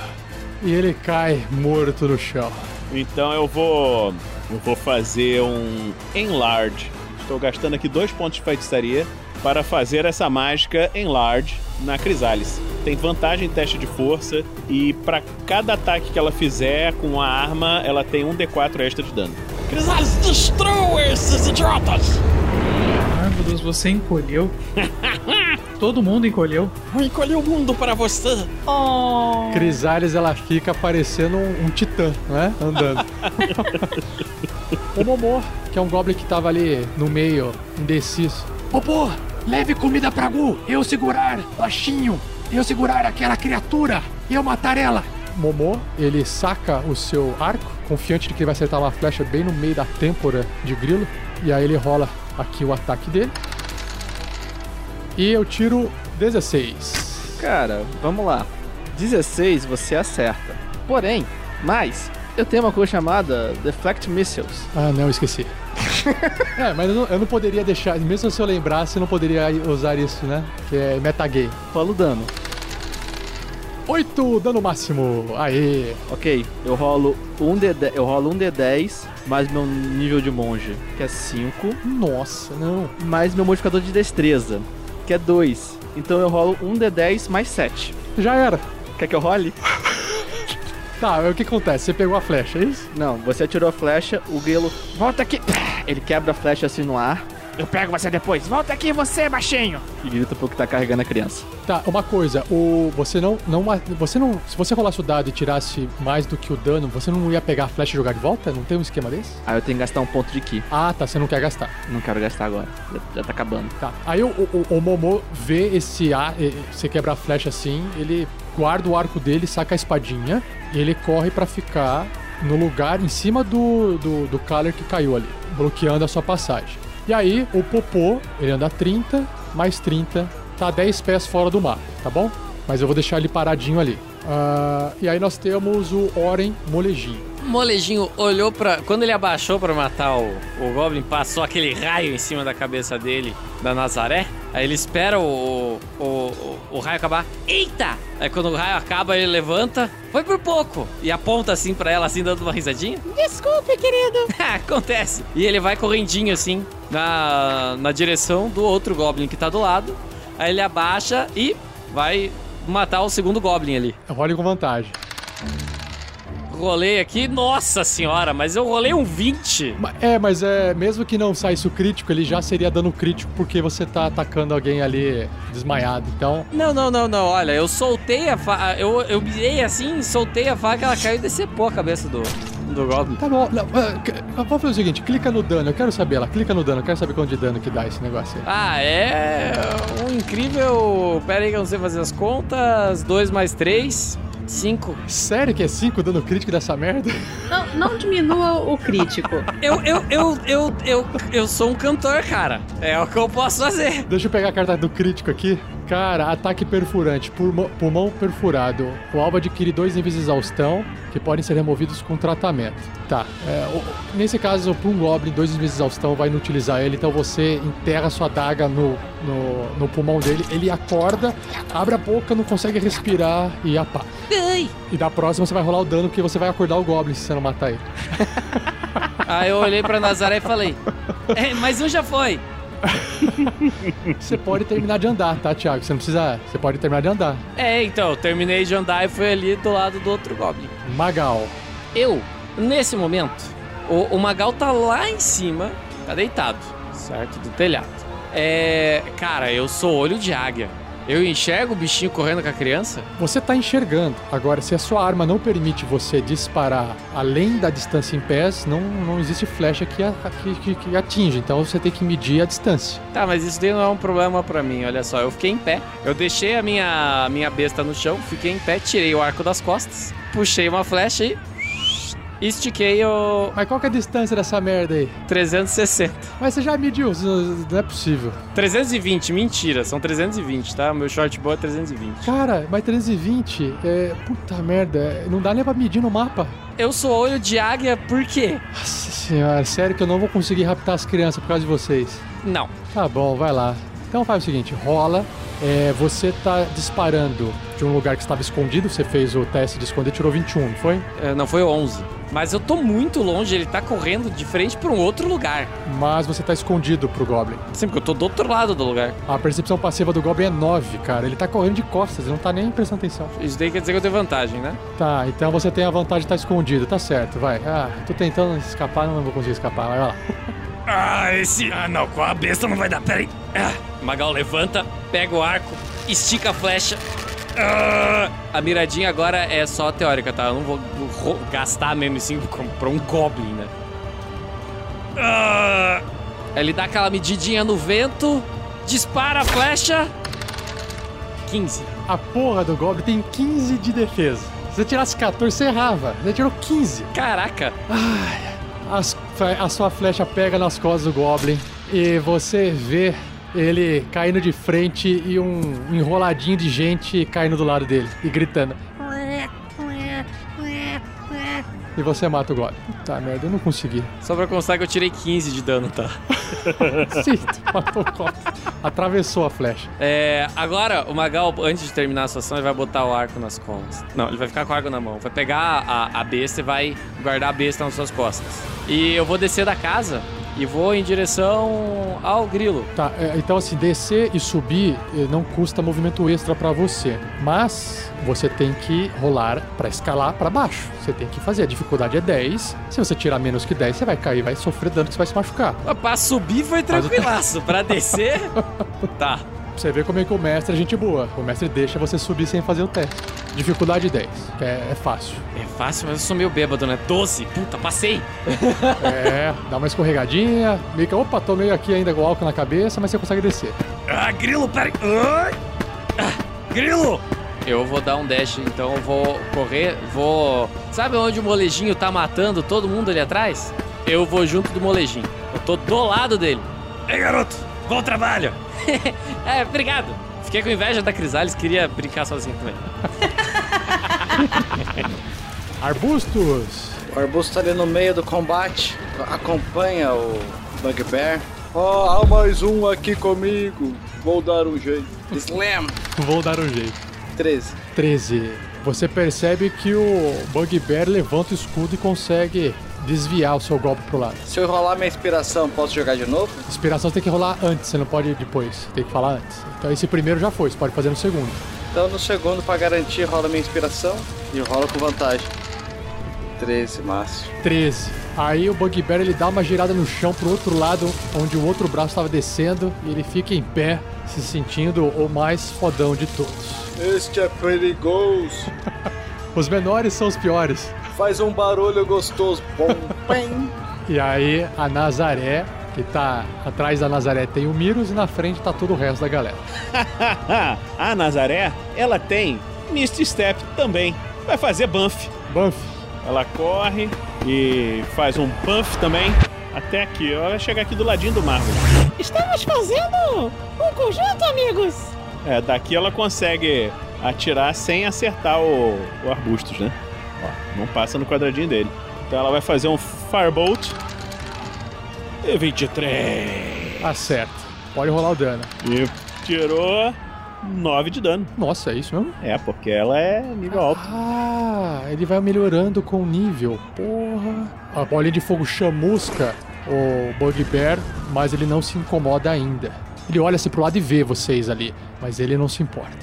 E ele cai morto no chão. Então eu vou. Eu vou fazer um Enlarge. Estou gastando aqui dois pontos de feitiçaria para fazer essa mágica Enlarge na Crisales. Tem vantagem em teste de força e para cada ataque que ela fizer com a arma, ela tem um D4 extra de dano. Crisales, destrua esses idiotas. Ai, meu Deus, você encolheu. Todo mundo encolheu. Vou encolher o mundo para você. Oh. Crisales ela fica parecendo um, um titã, né? Andando. o Momô, que é um goblin que tava ali no meio, indeciso. Popô, leve comida pra Gu. Eu segurar, baixinho. Eu segurar aquela criatura. Eu matar ela. Momô, ele saca o seu arco, confiante de que ele vai acertar uma flecha bem no meio da têmpora de grilo. E aí ele rola aqui o ataque dele. E eu tiro 16. Cara, vamos lá. 16 você acerta. Porém, mas eu tenho uma coisa chamada Deflect Missiles. Ah, não, esqueci. é, mas eu não, eu não poderia deixar, mesmo se eu lembrasse, eu não poderia usar isso, né? Que é metagame. Rola o dano. 8 dano máximo. Aê. Ok, eu rolo um D eu rolo um D10 mais meu nível de monge, que é 5, Nossa, não. mais meu modificador de destreza, que é 2. Então eu rolo um D10 mais 7. Já era. Quer que eu role? Tá, o que acontece? Você pegou a flecha, é isso? Não, você atirou a flecha, o grilo volta aqui. Ele quebra a flecha assim no ar Eu pego você depois. Volta aqui, você, baixinho. e grita pro que tá carregando a criança. Tá, uma coisa, o você não não você não, se você rolasse o dado e tirasse mais do que o dano, você não ia pegar a flecha e jogar de volta? Não tem um esquema desse? Aí eu tenho que gastar um ponto de ki. Ah, tá, você não quer gastar. Não quero gastar agora. Já, já tá acabando. Tá. Aí o, o, o Momô vê esse ar, você quebra a flecha assim, ele guarda o arco dele, saca a espadinha e ele corre pra ficar no lugar em cima do, do, do Caller que caiu ali, bloqueando a sua passagem. E aí, o Popô, ele anda 30, mais 30, tá 10 pés fora do mar, tá bom? Mas eu vou deixar ele paradinho ali. Ah, e aí nós temos o Oren Molejinho. Molejinho olhou pra. Quando ele abaixou pra matar o, o Goblin, passou aquele raio em cima da cabeça dele, da Nazaré. Aí ele espera o, o, o, o raio acabar. Eita! Aí quando o raio acaba, ele levanta. Foi por pouco. E aponta assim pra ela, assim, dando uma risadinha. Desculpe, querido. Acontece. E ele vai correndinho assim na, na direção do outro Goblin que tá do lado. Aí ele abaixa e vai matar o segundo Goblin ali. Role com vantagem. Rolei aqui, nossa senhora, mas eu rolei um 20. Ma- É, mas é, mesmo que não saísse o crítico, ele já seria dano crítico porque você tá atacando alguém ali desmaiado. Então, Não, não, não, não. Olha, eu soltei a faca. Eu, eu mirei assim, soltei a faca, ela caiu e decepou a cabeça do, do Goblin. tá bom. Não, ah, c- vamos fazer o seguinte: clica no dano. Eu quero saber ela. Clica no dano. Eu quero saber quanto de dano que dá esse negócio aí. Ah, é um incrível. Pera aí que eu não sei fazer as contas. 2 mais 3, 5. Sério que é 5 dano crítico dessa merda? Não, não diminua o crítico. Eu, eu, eu, eu, eu, eu sou um cantor, cara. É o que eu posso fazer. Deixa eu pegar a carta do crítico aqui. Cara, ataque perfurante, pulmão, pulmão perfurado. O alvo adquire dois níveis de exaustão que podem ser removidos com tratamento. Tá. é, o- nesse caso, para um Goblin, dois níveis de exaustão vai inutilizar ele, então você enterra sua daga no, no, no pulmão dele. Ele acorda, abre a boca, não consegue respirar e apaga. Ai. E da próxima você vai rolar o dano porque você vai acordar o Goblin se você não matar ele. Aí eu olhei pra Nazaré e falei: é, mas um já foi. Você pode terminar de andar, tá, Thiago? Você não precisa. Você pode terminar de andar. É, então, eu terminei de andar e fui ali do lado do outro Goblin. Magal. Eu, nesse momento, o, o Magal tá lá em cima, tá deitado, certo? Do telhado. É. Cara, eu sou olho de águia. Eu enxergo o bichinho correndo com a criança? Você tá enxergando. Agora, se a sua arma não permite você disparar além da distância em pés, não, não existe flecha que, a- que, que- que atinge. Então você tem que medir a distância. Tá, mas isso daí não é um problema pra mim, olha só. Eu fiquei em pé, eu deixei a minha, minha besta no chão, fiquei em pé, tirei o arco das costas, puxei uma flecha e. Estiquei o. Mas qual que é a distância dessa merda aí? 360. Mas você já mediu, não é possível. 320, mentira, são 320, tá? Meu short bow é 320. Cara, mas 320 é. Puta merda, é- não dá nem pra medir no mapa. Eu sou olho de águia por quê? Nossa senhora, sério que eu não vou conseguir raptar as crianças por causa de vocês. Não. Tá bom, vai lá. Então faz o seguinte, rola. é, você tá disparando de um lugar que estava escondido, você fez o teste de esconder, tirou 21, não foi? É, não foi 11. Mas eu tô muito longe, ele tá correndo de frente pra um outro lugar. Mas você tá escondido pro Goblin. Sim, porque eu tô do outro lado do lugar. A percepção passiva do Goblin é 9, cara. Ele tá correndo de costas, ele não tá nem prestando atenção. Isso daí quer dizer que eu tenho vantagem, né? Tá, então você tem a vantagem de estar escondido, tá certo, vai. Ah, tô tentando escapar, não vou conseguir escapar, vai lá. Ah, esse. Ah, não, com a besta não vai dar, peraí. Ah, Magal levanta, pega o arco, estica a flecha. Ah, a miradinha agora é só teórica, tá? Eu não vou ro- gastar mesmo assim com- pra um Goblin, né? Ah, ele dá aquela medidinha no vento, dispara a flecha. 15. A porra do Goblin tem 15 de defesa. Se você tirasse 14, você errava. Você tirou 15. Caraca. As- a sua flecha pega nas costas do Goblin e você vê ele caindo de frente e um enroladinho de gente caindo do lado dele e gritando. E você mata o Goblin. Puta merda, eu não consegui. Só pra constar que eu tirei 15 de dano, tá? Sim, tu matou o Goblin. Atravessou a flecha. É, agora, o Magal, antes de terminar a sua ação, ele vai botar o arco nas costas. Não, ele vai ficar com o arco na mão. Vai pegar a, a besta e vai guardar a besta nas suas costas. E eu vou descer da casa e vou em direção ao grilo. Tá, é, então assim, descer e subir eh, não custa movimento extra pra você, mas você tem que rolar pra escalar pra baixo. Você tem que fazer, a dificuldade é 10. Se você tirar menos que 10, você vai cair, vai sofrer dano que você vai se machucar. Pra subir foi tranquilaço. Pra descer, tá. Você vê como é que o mestre é gente boa. O mestre deixa você subir sem fazer o teste. Dificuldade 10, que é, é fácil. É fácil, mas eu sou meio bêbado, né? 12. Puta, passei. É, dá uma escorregadinha, meio que, opa, tô meio aqui ainda com álcool na cabeça, mas você consegue descer. Ah, grilo, peraí. Ai. Ah, grilo! Eu vou dar um dash, então eu vou correr, vou... Sabe onde o molejinho tá matando todo mundo ali atrás? Eu vou junto do molejinho. Eu tô do lado dele. Ei, garoto! Bom trabalho! é, obrigado. Fiquei com inveja da Crisales, queria brincar sozinho também. Arbustos! O arbusto tá ali no meio do combate, acompanha o Bugbear. Oh, há mais um aqui comigo. Vou dar um jeito. Slam. Vou dar um jeito. 13. 13. Você percebe que o Bugbear levanta o escudo e consegue desviar o seu golpe pro lado. Se eu rolar minha inspiração, posso jogar de novo? Inspiração tem que rolar antes, você não pode ir depois. Tem que falar antes. Então esse primeiro já foi, você pode fazer no segundo. Então no segundo, pra garantir, rola minha inspiração e rola com vantagem. 13, máximo. 13. Aí o Bugbear ele dá uma girada no chão pro outro lado, onde o outro braço estava descendo, e ele fica em pé, se sentindo o mais fodão de todos. Este é perigoso. Os menores são os piores. Faz um barulho gostoso. Bom, bem. E aí a Nazaré, que tá atrás da Nazaré tem o Miros e na frente tá todo o resto da galera. a Nazaré, ela tem Misty Step também. Vai fazer Banff. Banff. Ela corre e faz um Banff também. Até aqui, ela vai chegar aqui do ladinho do Marvel. Estamos fazendo um conjunto, amigos. É, daqui ela consegue atirar sem acertar o, o arbustos, né? Ó, não passa no quadradinho dele. Então ela vai fazer um Firebolt. E 23. Acerta. Pode rolar o dano. E tirou 9 de dano. Nossa, é isso mesmo? É, porque ela é nível alto. Ah, ele vai melhorando com o nível. Porra. A bolinha de fogo chamusca o Bugbear, mas ele não se incomoda ainda. Ele olha assim pro lado e vê vocês ali, mas ele não se importa.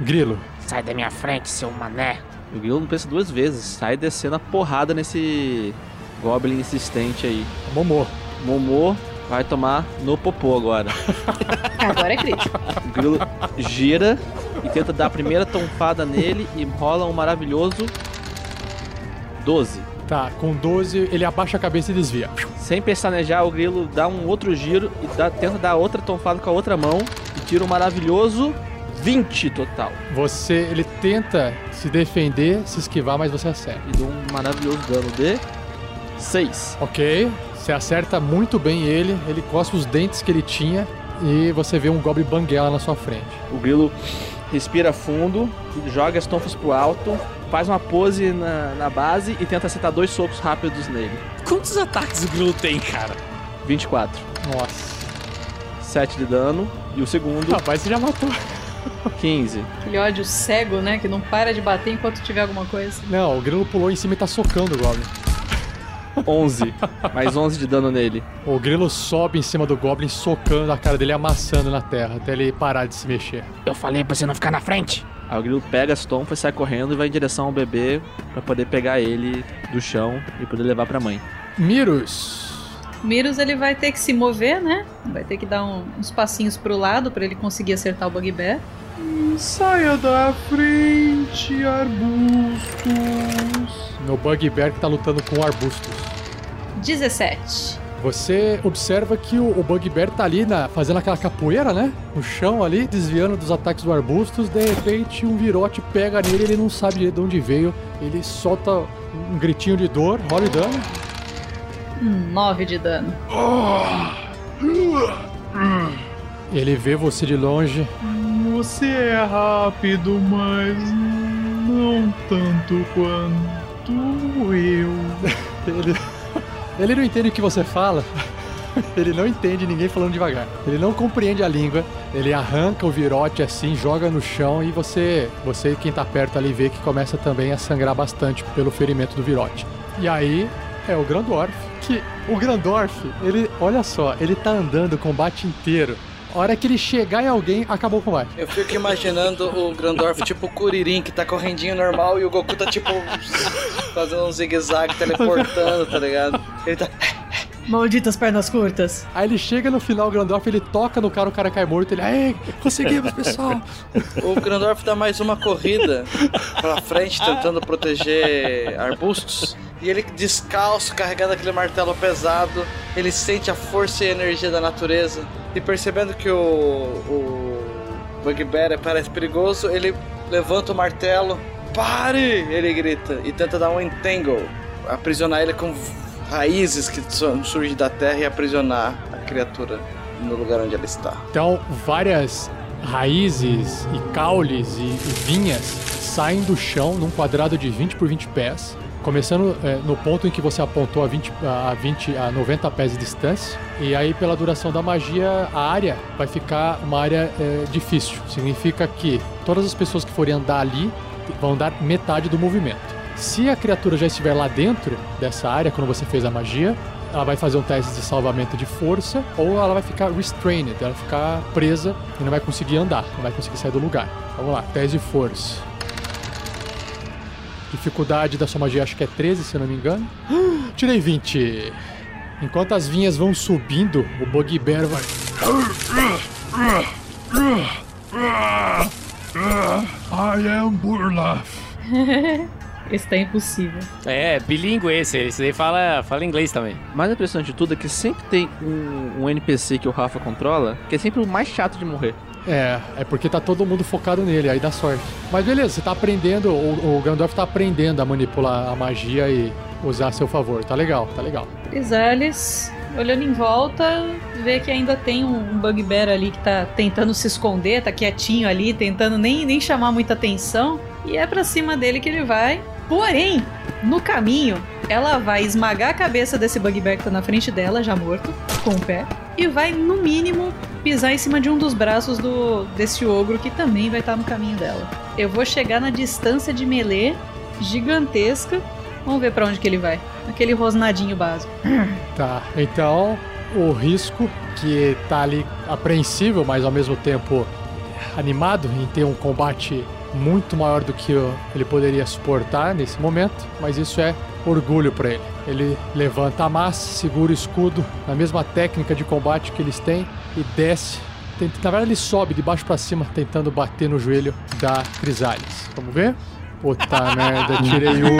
Grilo. Sai da minha frente, seu mané. O Grilo não pensa duas vezes, sai descendo a porrada nesse Goblin insistente aí. Momô. Momô vai tomar no popô agora. Agora é crítico. O Grilo gira e tenta dar a primeira tonfada nele e rola um maravilhoso 12. Tá, com 12 ele abaixa a cabeça e desvia. Sem pestanejar, o grilo dá um outro giro e dá- tenta dar outra tonfada com a outra mão e tira um maravilhoso 20 total. Você, ele tenta se defender, se esquivar, mas você acerta. E dá um maravilhoso dano de 6. Ok, você acerta muito bem ele, ele cospe os dentes que ele tinha e você vê um Goblin Banguela na sua frente. O grilo respira fundo, joga as tonfas pro alto, faz uma pose na, na base e tenta acertar dois socos rápidos nele. Quantos ataques o grilo tem, cara? 24. Nossa. 7 de dano. E o segundo, Rapaz, você já matou. 15. Aquele ódio cego, né? Que não para de bater enquanto tiver alguma coisa. Não, o grilo pulou em cima e tá socando o Goblin. 11. Mais 11 de dano nele. O grilo sobe em cima do Goblin, socando a cara dele, amassando na terra, até ele parar de se mexer. Eu falei pra você não ficar na frente. Aí o grilo pega as tonfas, sai correndo e vai em direção ao bebê pra poder pegar ele do chão e poder levar pra mãe. Miros. O Miros ele vai ter que se mover, né? Vai ter que dar um- uns passinhos pro lado pra ele conseguir acertar o Bugbear. Saia da frente, arbustos. No Bugbear que tá lutando com arbustos. 17. Você observa que o, o Bugbear tá ali na, fazendo aquela capoeira, né? No chão ali, desviando dos ataques do arbustos. De repente, um virote pega nele, ele não sabe de onde veio. Ele solta um gritinho de dor, rola o dano. 9 de dano. Ele vê você de longe. Você é rápido, mas não tanto quanto eu. Ele, ele não entende o que você fala. Ele não entende ninguém falando devagar. Ele não compreende a língua. Ele arranca o virote assim, joga no chão e você, você quem tá perto ali vê que começa também a sangrar bastante pelo ferimento do virote. E aí é o Grandorf, que o Grandorf, ele, olha só, ele tá andando o combate inteiro. A hora que ele chegar em alguém, acabou o combate. Eu fico imaginando o Grandorf tipo o Kuririn, que tá correndinho normal, e o Goku tá tipo fazendo um zigue-zague, teleportando, tá ligado? Ele tá. Malditas pernas curtas. Aí ele chega no final, o Grandorf, ele toca no cara, o cara cai morto, ele, aê, conseguimos, pessoal. O Grandorf dá mais uma corrida pra frente, tentando proteger arbustos. E ele descalço, carregando aquele martelo pesado, ele sente a força e a energia da natureza. E percebendo que o, o Bugbear parece perigoso, ele levanta o martelo. Pare! Ele grita e tenta dar um entangle, aprisionar ele com raízes que su- surgem da terra e aprisionar a criatura no lugar onde ela está. Então, várias raízes e caules e, e vinhas saem do chão num quadrado de 20 por 20 pés, começando é, no ponto em que você apontou a 20, a 20, a 90 pés de distância. E aí, pela duração da magia, a área vai ficar uma área é, difícil. Significa que todas as pessoas que forem andar ali vão dar metade do movimento. Se a criatura já estiver lá dentro dessa área, quando você fez a magia, ela vai fazer um teste de salvamento de força ou ela vai ficar restrained, ela vai ficar presa e não vai conseguir andar, não vai conseguir sair do lugar. Vamos lá, teste de força. Dificuldade da sua magia acho que é 13, se eu não me engano. Tirei 20. Enquanto as vinhas vão subindo, o Bugbear vai. I am Burlaf. Esse tá impossível. É, bilíngue esse. Esse aí fala, fala inglês também. Mais impressionante de tudo é que sempre tem um, um NPC que o Rafa controla, que é sempre o mais chato de morrer. É, é porque tá todo mundo focado nele, aí dá sorte. Mas beleza, você tá aprendendo, o, o Gandalf tá aprendendo a manipular a magia e usar a seu favor. Tá legal, tá legal. Crisales, olhando em volta, vê que ainda tem um um bugbear ali que tá tentando se esconder, tá quietinho ali, tentando nem, nem chamar muita atenção. E é pra cima dele que ele vai. Porém, no caminho, ela vai esmagar a cabeça desse bugbear que tá na frente dela, já morto, com o pé, e vai, no mínimo, pisar em cima de um dos braços do desse ogro que também vai estar no caminho dela. Eu vou chegar na distância de melee gigantesca. Vamos ver pra onde que ele vai. Aquele rosnadinho básico. Tá, então o risco que tá ali apreensível, mas ao mesmo tempo animado em ter um combate muito maior do que ele poderia suportar nesse momento, mas isso é orgulho para ele. Ele levanta a massa, segura o escudo na mesma técnica de combate que eles têm e desce. Tenta- Na verdade, ele sobe de baixo para cima, tentando bater no joelho da Crisales. Vamos ver? Puta merda, tirei um.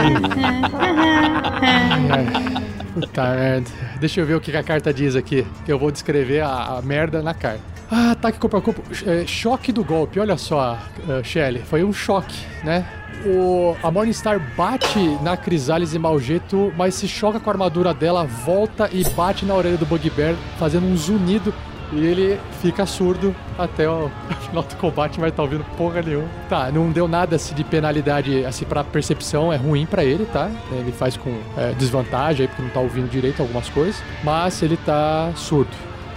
Puta merda. Deixa eu ver o que a carta diz aqui. que Eu vou descrever a, a merda na carta. Ah, ataque corpo a corpo. É, choque do golpe. Olha só, uh, Shelly. Foi um choque, né? O, a Morningstar bate na Crisales e Maljeto, mas se choca com a armadura dela, volta e bate na orelha do Bugbear, fazendo um zunido. E ele fica surdo até o final do combate, mas tá ouvindo porra nenhuma. Tá, não deu nada assim, de penalidade assim, pra percepção, é ruim pra ele, tá? Ele faz com é, desvantagem aí, porque não tá ouvindo direito algumas coisas, mas ele tá surdo.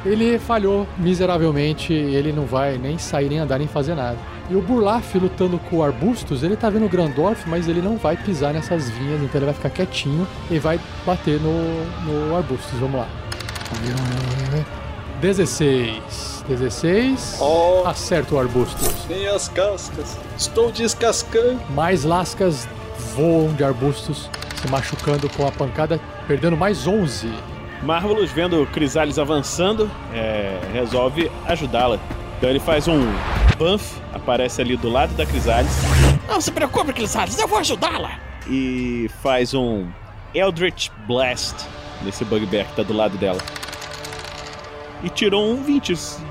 Ele falhou miseravelmente, ele não vai nem sair, nem andar, nem fazer nada. E o Burlaf lutando com o Arbustos, ele tá vendo o Grandorf, mas ele não vai pisar nessas vinhas, então ele vai ficar quietinho e vai bater no, no Arbustos. Vamos lá. 16. 16. Oh. Acerta o Arbustos. Minhas cascas. Estou descascando. Mais lascas voam de arbustos, se machucando com a pancada, perdendo mais 11. Marvelous, vendo Crisales avançando, é, resolve ajudá-la. Então ele faz um buff, aparece ali do lado da Crisales Não se preocupe, Crisales, eu vou ajudá-la. e faz um Eldritch Blast nesse bugbear que tá do lado dela. E tirou um 25.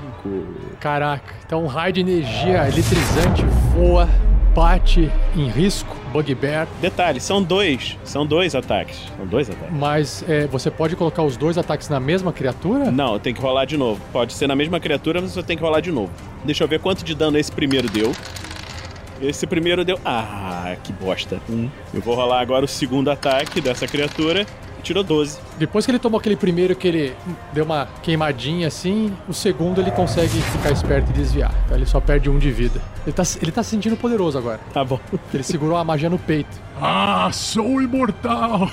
Caraca, então um raio de energia eletrizante voa, bate em risco, Bugbear. Detalhe, são dois. São dois ataques. São dois ataques. Mas é, você pode colocar os dois ataques na mesma criatura? Não, tem que rolar de novo. Pode ser na mesma criatura, mas você tem que rolar de novo. Deixa eu ver quanto de dano esse primeiro deu. Esse primeiro deu. Ah, que bosta. Um. Eu vou rolar agora o segundo ataque dessa criatura. E tirou 12. Depois que ele tomou aquele primeiro que ele deu uma queimadinha assim, o segundo ele consegue ficar esperto e desviar. Então ele só perde um de vida. Ele tá, ele tá se sentindo poderoso agora. Tá bom. Ele segurou a magia no peito. Ah, sou imortal!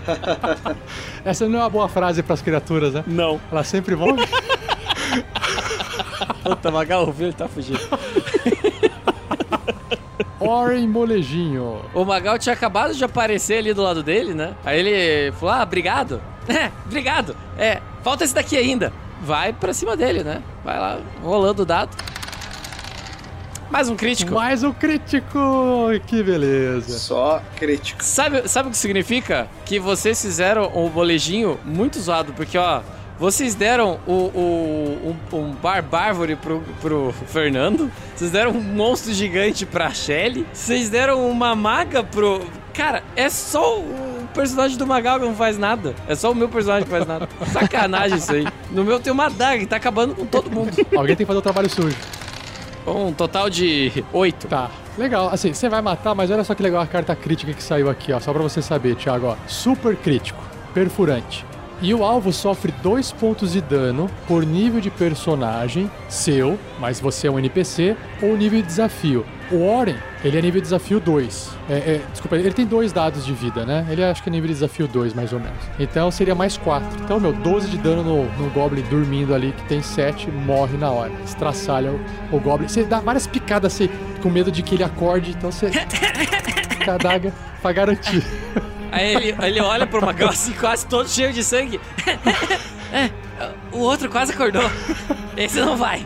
Essa não é uma boa frase pras criaturas, né? Não. Elas sempre vão. Puta, Magal ouviu, ele tá fugindo. Oren Molejinho. O Magal tinha acabado de aparecer ali do lado dele, né? Aí ele falou: Ah, obrigado. É, obrigado. É, falta esse daqui ainda. Vai pra cima dele, né? Vai lá, rolando o dado. Mais um crítico. Mais um crítico! Que beleza. Só crítico. Sabe, sabe o que significa? Que vocês fizeram o bolejinho muito zoado, porque ó, vocês deram o, o, um, um barbárvore pro, pro Fernando, vocês deram um monstro gigante pra Shelly, vocês deram uma maga pro. Cara, é só o personagem do Magal que não faz nada. É só o meu personagem que faz nada. Sacanagem isso aí. No meu tem uma daga que tá acabando com todo mundo. Alguém tem que fazer o trabalho sujo. Um total de oito. Tá. Legal, assim, você vai matar, mas olha só que legal a carta crítica que saiu aqui, ó. Só pra você saber, Thiago, ó. Super crítico, perfurante. E o alvo sofre dois pontos de dano por nível de personagem seu, mas você é um NPC, ou nível de desafio. O Oren, ele é nível de desafio 2. É, é, desculpa, ele tem dois dados de vida, né? Ele acho que é nível de desafio 2, mais ou menos. Então seria mais 4. Então, meu, 12 de dano no, no Goblin dormindo ali, que tem 7, morre na hora. Estraçalha o, o Goblin. Você dá várias picadas assim, com medo de que ele acorde, então você. com a adaga pra garantir. Aí ele, ele olha pro Magal assim, quase todo cheio de sangue. É, o outro quase acordou. Esse não vai.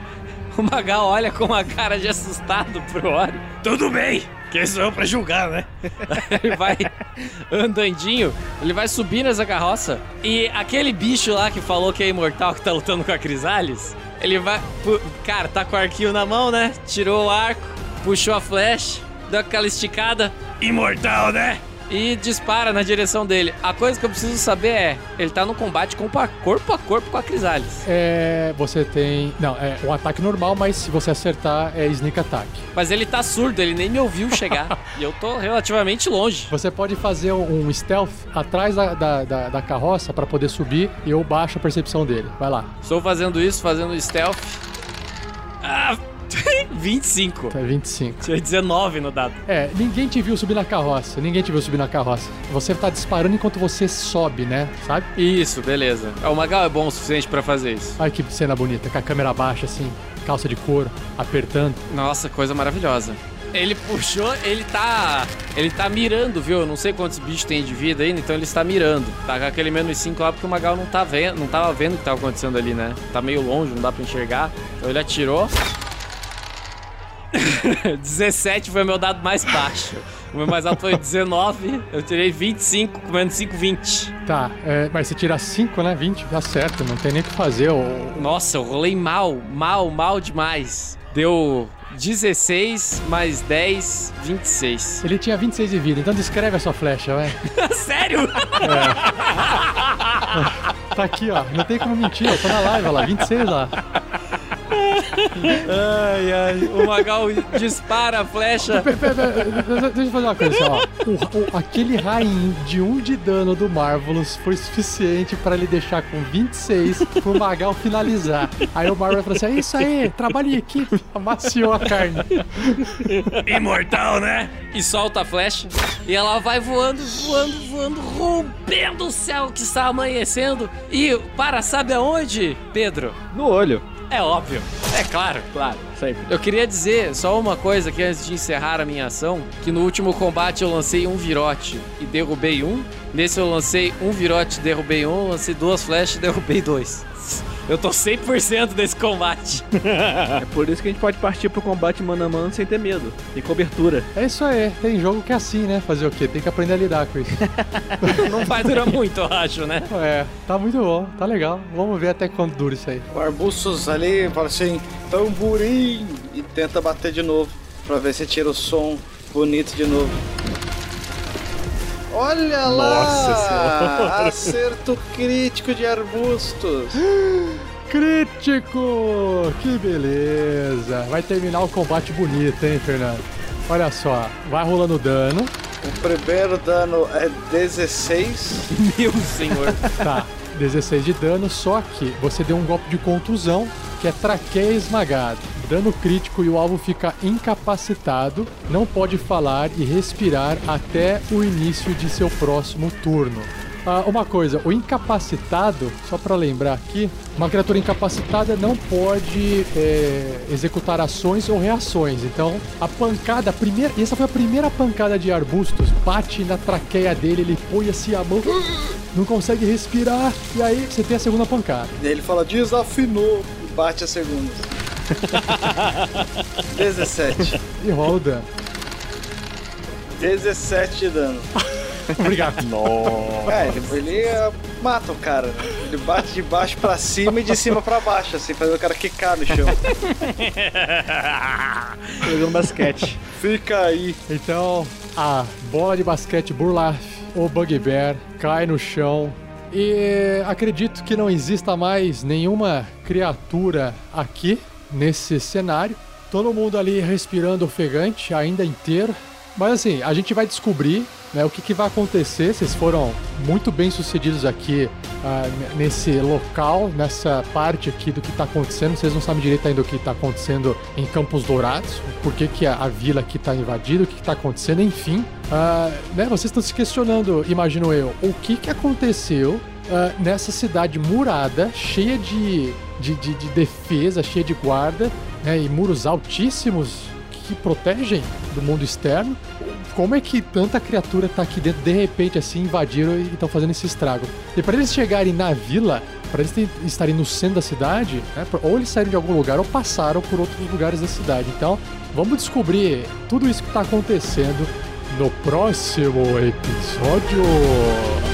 O Magal olha com uma cara de assustado pro Ori. Tudo bem, quem sou eu pra julgar, né? ele vai andandinho, ele vai subir nessa carroça e aquele bicho lá que falou que é imortal, que tá lutando com a Crisales, ele vai. Cara, tá com o arquinho na mão, né? Tirou o arco, puxou a flecha, deu aquela esticada. Imortal, né? E dispara na direção dele. A coisa que eu preciso saber é: ele tá no combate com corpo a corpo com a Crisales. É. Você tem. Não, é um ataque normal, mas se você acertar, é sneak attack. Mas ele tá surdo, ele nem me ouviu chegar. e eu tô relativamente longe. Você pode fazer um stealth atrás da, da, da, da carroça pra poder subir e eu baixo a percepção dele. Vai lá. Estou fazendo isso, fazendo stealth. Ah, 25. É 25. Tinha 19 no dado. É, ninguém te viu subir na carroça. Ninguém te viu subir na carroça. Você tá disparando enquanto você sobe, né? Sabe? Isso, beleza. Ah, O Magal é bom o suficiente pra fazer isso. Olha que cena bonita, com a câmera baixa, assim, calça de couro, apertando. Nossa, coisa maravilhosa. Ele puxou, ele tá. Ele tá mirando, viu? Eu não sei quantos bichos tem de vida ainda, então ele está mirando. Tá com aquele menos 5 lá porque o Magal não tá vendo, não tava vendo o que tava acontecendo ali, né? Tá meio longe, não dá pra enxergar. Então ele atirou. 17 foi o meu dado mais baixo. O meu mais alto foi 19. Eu tirei 25, com menos 5, 20. Tá, é, mas você tira 5, né? 20, dá certo, não tem nem o que fazer. O... Nossa, eu rolei mal, mal, mal demais. Deu 16 mais 10, 26. Ele tinha 26 de vida, então descreve a sua flecha, vai. Sério? Tá aqui, ó. Não tem como mentir, ó. Tá na live, ó lá. 26 lá. Ai, ai. O Magal dispara a flecha. Pera, pera, pera, Deixa eu fazer uma coisa ó. O- o- aquele rainho de 1 de dano do Marvelous foi suficiente pra ele deixar com 26 pro Magal finalizar. Aí o Marvel falou assim: é isso aí, trabalho em equipe. Amaciou a carne. Imortal, né? E solta a flecha. E ela vai voando, voando, voando, rompendo o céu que está amanhecendo. E para sabe aonde, Pedro? No olho. É óbvio. É claro. Claro, sempre. Eu queria dizer só uma coisa aqui antes de encerrar a minha ação, que no último combate eu lancei um virote e derrubei um. Nesse eu lancei um virote, derrubei um, lancei duas flechas e derrubei dois. Eu tô 100% desse combate. É por isso que a gente pode partir pro combate mano a mano sem ter medo. Tem cobertura. É isso aí, tem jogo que é assim, né? Fazer o quê? Tem que aprender a lidar com isso. Não vai durar muito, eu acho, né? É, tá muito bom, tá legal. Vamos ver até quando dura isso aí. O Arbustos ali fala assim, tamborim, e tenta bater de novo, pra ver se tira o som bonito de novo. Olha Nossa lá! Senhora. Acerto crítico de arbustos. Crítico! Que beleza! Vai terminar o combate bonito, hein, Fernando? Olha só, vai rolando dano. O primeiro dano é 16. Meu senhor. Tá, 16 de dano, só que você deu um golpe de contusão, que é traqueia esmagado. Dano crítico e o alvo fica incapacitado, não pode falar e respirar até o início de seu próximo turno. Ah, uma coisa, o incapacitado, só pra lembrar aqui, uma criatura incapacitada não pode é, executar ações ou reações. Então, a pancada, a primeira, essa foi a primeira pancada de arbustos, bate na traqueia dele, ele põe assim a mão, não consegue respirar, e aí você tem a segunda pancada. Ele fala, desafinou, bate a segunda. 17. E rola o dano. 17 de dano. Obrigado. É, ele, ele é, mata o cara. né? Ele bate de baixo pra cima e de cima pra baixo, assim, fazendo o cara quicar no chão. Jogando basquete. Fica aí. Então, a bola de basquete Burlaf, o Bugbear, cai no chão. E acredito que não exista mais nenhuma criatura aqui nesse cenário. Todo mundo ali respirando ofegante, ainda inteiro. Mas assim, a gente vai descobrir né, o que, que vai acontecer. Vocês foram muito bem sucedidos aqui n- nesse local, nessa parte aqui do que está acontecendo. Vocês não sabem direito ainda o que está acontecendo em Campos Dourados, por que, que a, a vila aqui está invadida, o que está acontecendo, enfim. Ah, né, vocês estão se questionando, imagino eu, o que, que aconteceu ah, nessa cidade murada, cheia de, de, de- de defesa, cheia de guarda, né, e muros altíssimos que protegem do mundo externo. Como é que tanta criatura tá aqui dentro, de repente, assim, invadiram e estão fazendo esse estrago? E para eles chegarem na vila, para eles estarem no centro da cidade, né, ou eles saíram de algum lugar ou passaram por outros lugares da cidade. Então, vamos descobrir tudo isso que tá acontecendo no próximo episódio.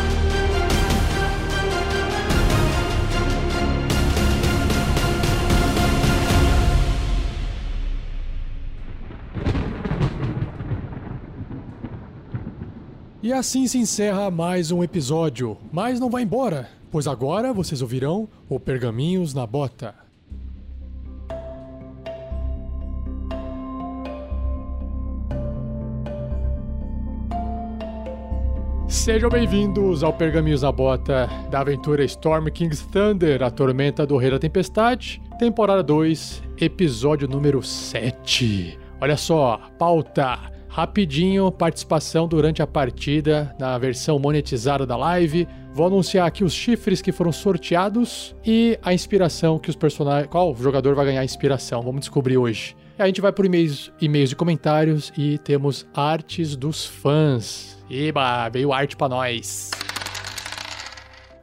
E assim se encerra mais um episódio. Mas não vai embora, pois agora vocês ouvirão o Pergaminhos na Bota. Sejam bem-vindos ao Pergaminhos na Bota da aventura Storm King's Thunder, a Tormenta do Rei da Tempestade, temporada 2, episódio número 7. Olha só, pauta rapidinho, participação durante a partida na versão monetizada da live. Vou anunciar aqui os chifres que foram sorteados e a inspiração que os personagens. Qual jogador vai ganhar inspiração? Vamos descobrir hoje. A gente vai por e-mails, e-mails e comentários e temos artes dos fãs. Eba, veio arte pra nós.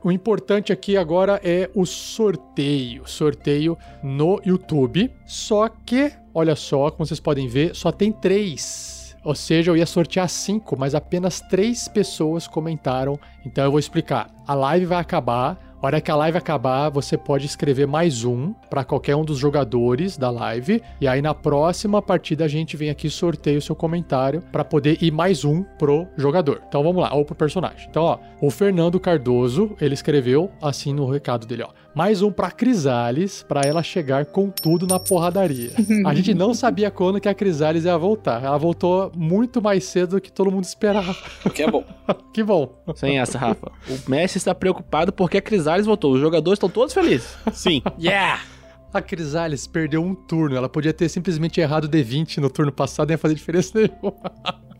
O importante aqui agora é o sorteio. Sorteio no YouTube. Só que, olha só, como vocês podem ver, só tem três. Ou seja, eu ia sortear cinco, mas apenas três pessoas comentaram. Então eu vou explicar. A live vai acabar. A hora que a live acabar, você pode escrever mais um para qualquer um dos jogadores da live. E aí na próxima partida a gente vem aqui e sorteia o seu comentário para poder ir mais um pro jogador. Então vamos lá, ou pro personagem. Então, ó, o Fernando Cardoso, ele escreveu assim no recado dele, ó. Mais um pra Crisales, pra ela chegar com tudo na porradaria. A gente não sabia quando que a Crisales ia voltar. Ela voltou muito mais cedo do que todo mundo esperava. O que é bom. que bom. Sem essa, Rafa. O Messi está preocupado porque a Crisales voltou. Os jogadores estão todos felizes. Sim. Yeah! A Crisales perdeu um turno. Ela podia ter simplesmente errado o D20 no turno passado e não ia fazer diferença nenhuma.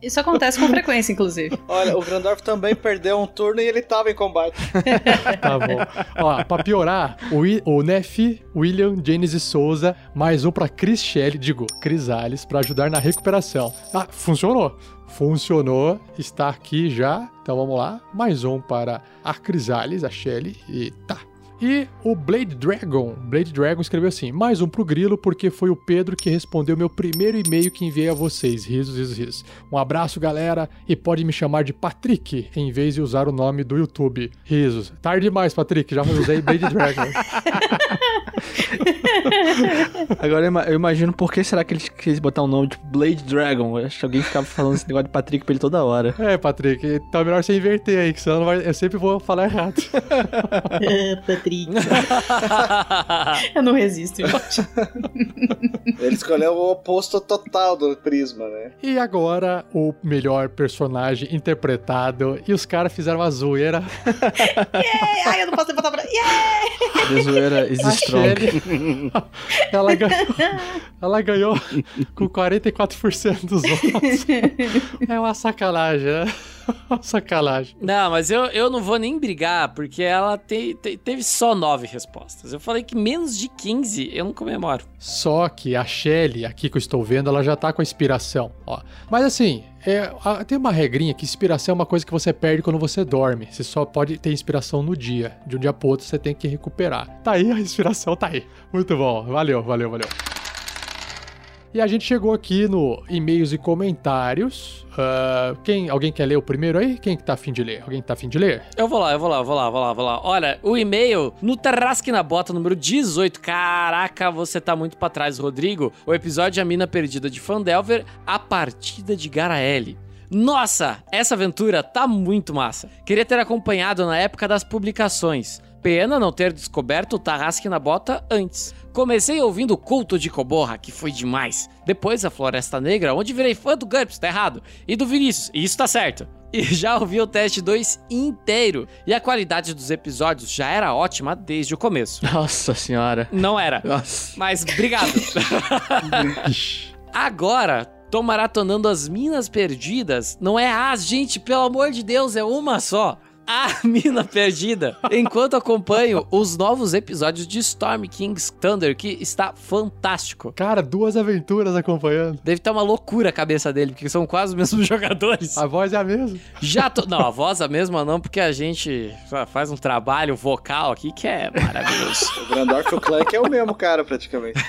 Isso acontece com frequência, inclusive. Olha, o Grandorf também perdeu um turno e ele tava em combate. Tá bom. Ó, pra piorar, o, I- o Nefi, William, Genesis Souza, mais um pra Chris Shelley, digo, Crisales, pra ajudar na recuperação. Ah, funcionou. Funcionou, está aqui já. Então vamos lá. Mais um para a Crisales, a Shelley, e tá. E o Blade Dragon, Blade Dragon escreveu assim: mais um pro Grilo, porque foi o Pedro que respondeu meu primeiro e-mail que enviei a vocês. Risos, risos, risos. Um abraço, galera, e pode me chamar de Patrick em vez de usar o nome do YouTube. Risos. Tarde demais, Patrick, já usei Blade Dragon. Agora eu ima- eu imagino por que será que eles quis botar um nome de Blade Dragon. Eu acho que alguém ficava falando esse negócio de Patrick pra ele toda hora. é, Patrick, então é melhor você inverter aí, que senão não vai- eu sempre vou falar errado. Patrick. Eu não resisto, gente. Ele escolheu o oposto total do Prisma, né? E agora, o melhor personagem interpretado, e os caras fizeram a zoeira. Yeah! Ai, eu não posso levantar pra. Yeah! The zoeira is A strong. Ela, ganhou, ela ganhou com 44% dos votos. É uma sacanagem, né? Sacanagem. Não, mas eu, eu não vou nem brigar, porque ela te- te- teve só nove respostas. Eu falei que menos de 15 eu não comemoro. Só que a Shelly, aqui que eu estou vendo, ela já tá com a inspiração, ó. Mas assim, é, tem uma regrinha que inspiração é uma coisa que você perde quando você dorme. Você só pode ter inspiração no dia. De um dia pro outro você tem que recuperar. Tá aí, a inspiração tá aí. Muito bom. Valeu, valeu, valeu. E a gente chegou aqui no e-mails e comentários. Ah, quem, alguém quer ler o primeiro aí? Quem que tá afim de ler? Alguém tá afim de ler? Eu vou lá, eu vou lá, eu vou lá, vou lá, vou lá. Olha, o e-mail no Tarrasque na Bota número 18. Caraca, você tá muito pra trás, Rodrigo. O episódio A Mina Perdida de Fandelver, a partida de Garaele. Nossa, essa aventura tá muito massa. Queria ter acompanhado na época das publicações. Pena não ter descoberto o Tarrasque na Bota antes. Comecei ouvindo o Culto de Coborra, que foi demais. Depois a Floresta Negra, onde virei fã do GURPS, tá errado. E do Vinícius, e isso tá certo. E já ouvi o teste 2 inteiro. E a qualidade dos episódios já era ótima desde o começo. Nossa senhora. Não era. Nossa. Mas obrigado. Agora, tô maratonando as Minas Perdidas. Não é as, gente, pelo amor de Deus, é uma só. A Mina Perdida. Enquanto acompanho os novos episódios de Storm King's Thunder, que está fantástico. Cara, duas aventuras acompanhando. Deve estar uma loucura a cabeça dele, porque são quase os mesmos jogadores. A voz é a mesma. Já tô. Não, a voz a mesma não, porque a gente faz um trabalho vocal aqui que é maravilhoso. O Grandorf e o Clank é o mesmo cara, praticamente.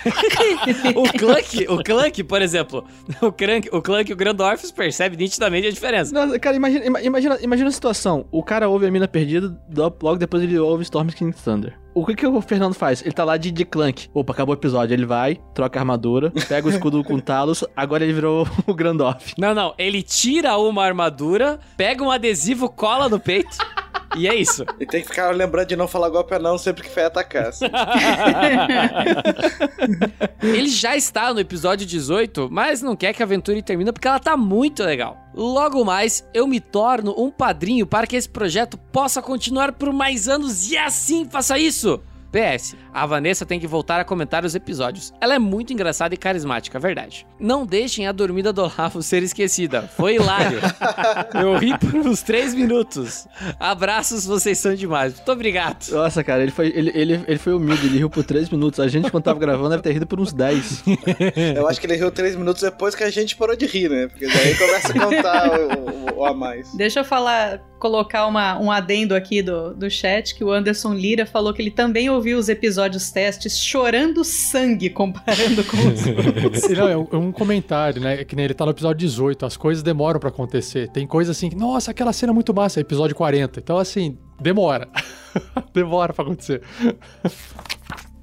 o Clank, o Clank, por exemplo, o Clank, o Clank e o Grandorf percebe nitidamente a diferença. Nossa, cara, imagina, ima- imagina, imagina a situação. O cara ouve a mina perdida, do- logo depois ele ouve Storm King Thunder. O que, que o Fernando faz? Ele tá lá de, de Clank. Opa, acabou o episódio. Ele vai, troca a armadura, pega o escudo com talos, agora ele virou o Grandoff. Não, não, ele tira uma armadura, pega um adesivo, cola no peito. E é isso. E tem que ficar lembrando de não falar golpe não sempre que vai atacar. assim. Ele já está no episódio 18, mas não quer que a aventura termine porque ela tá muito legal. Logo mais, eu me torno um padrinho para que esse projeto possa continuar por mais anos e assim faça isso. PS, a Vanessa tem que voltar a comentar os episódios. Ela é muito engraçada e carismática, verdade. Não deixem a dormida do Olavo ser esquecida. Foi hilário. Eu ri por uns 3 minutos. Abraços, vocês são demais. Muito obrigado. Nossa, cara, ele foi, ele, ele, ele foi humilde, ele riu por 3 minutos. A gente, quando tava gravando, deve ter rido por uns 10. Eu acho que ele riu três minutos depois que a gente parou de rir, né? Porque daí começa a contar o, o- o a mais. Deixa eu falar, colocar uma, um adendo aqui do, do chat, que o Anderson Lira falou que ele também ouviu os episódios testes chorando sangue comparando com os outros. Não, é um, é um comentário, né? Que nem ele tá no episódio 18, as coisas demoram pra acontecer. Tem coisa assim que, nossa, aquela cena é muito massa, é episódio 40. Então, assim, demora. demora pra acontecer.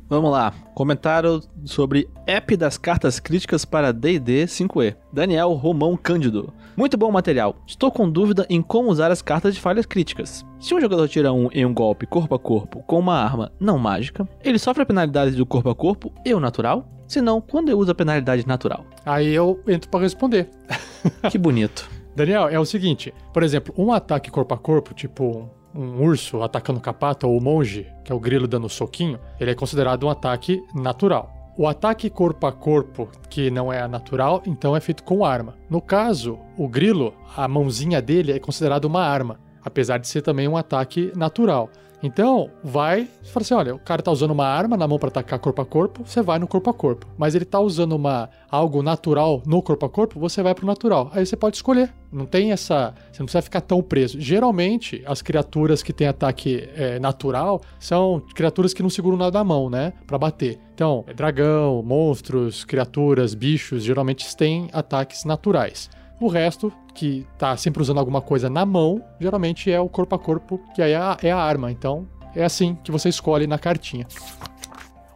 Vamos lá. Comentário sobre app das cartas críticas para D&D 5e. Daniel Romão Cândido. Muito bom material. Estou com dúvida em como usar as cartas de falhas críticas. Se um jogador tira um em um golpe corpo a corpo com uma arma não mágica, ele sofre a penalidade do corpo a corpo e o natural? Se não, quando eu uso a penalidade natural? Aí eu entro pra responder. Que bonito. Daniel, é o seguinte, por exemplo, um ataque corpo a corpo, tipo um, um urso atacando o capata ou o monge, que é o grilo dando soquinho, ele é considerado um ataque natural. O ataque corpo a corpo, que não é natural, então é feito com arma. No caso, o grilo, a mãozinha dele é considerado uma arma, apesar de ser também um ataque natural. Então, vai e fala assim: olha, o cara tá usando uma arma na mão para atacar corpo a corpo, você vai no corpo a corpo. Mas ele tá usando uma algo natural no corpo a corpo, você vai pro natural. Aí você pode escolher. Não tem essa. Você não precisa ficar tão preso. Geralmente, as criaturas que têm ataque é, natural são criaturas que não seguram nada na mão, né? Pra bater. Então, é dragão, monstros, criaturas, bichos, geralmente têm ataques naturais. O resto, que tá sempre usando alguma coisa na mão, geralmente é o corpo a corpo, que aí é a, é a arma. Então, é assim que você escolhe na cartinha.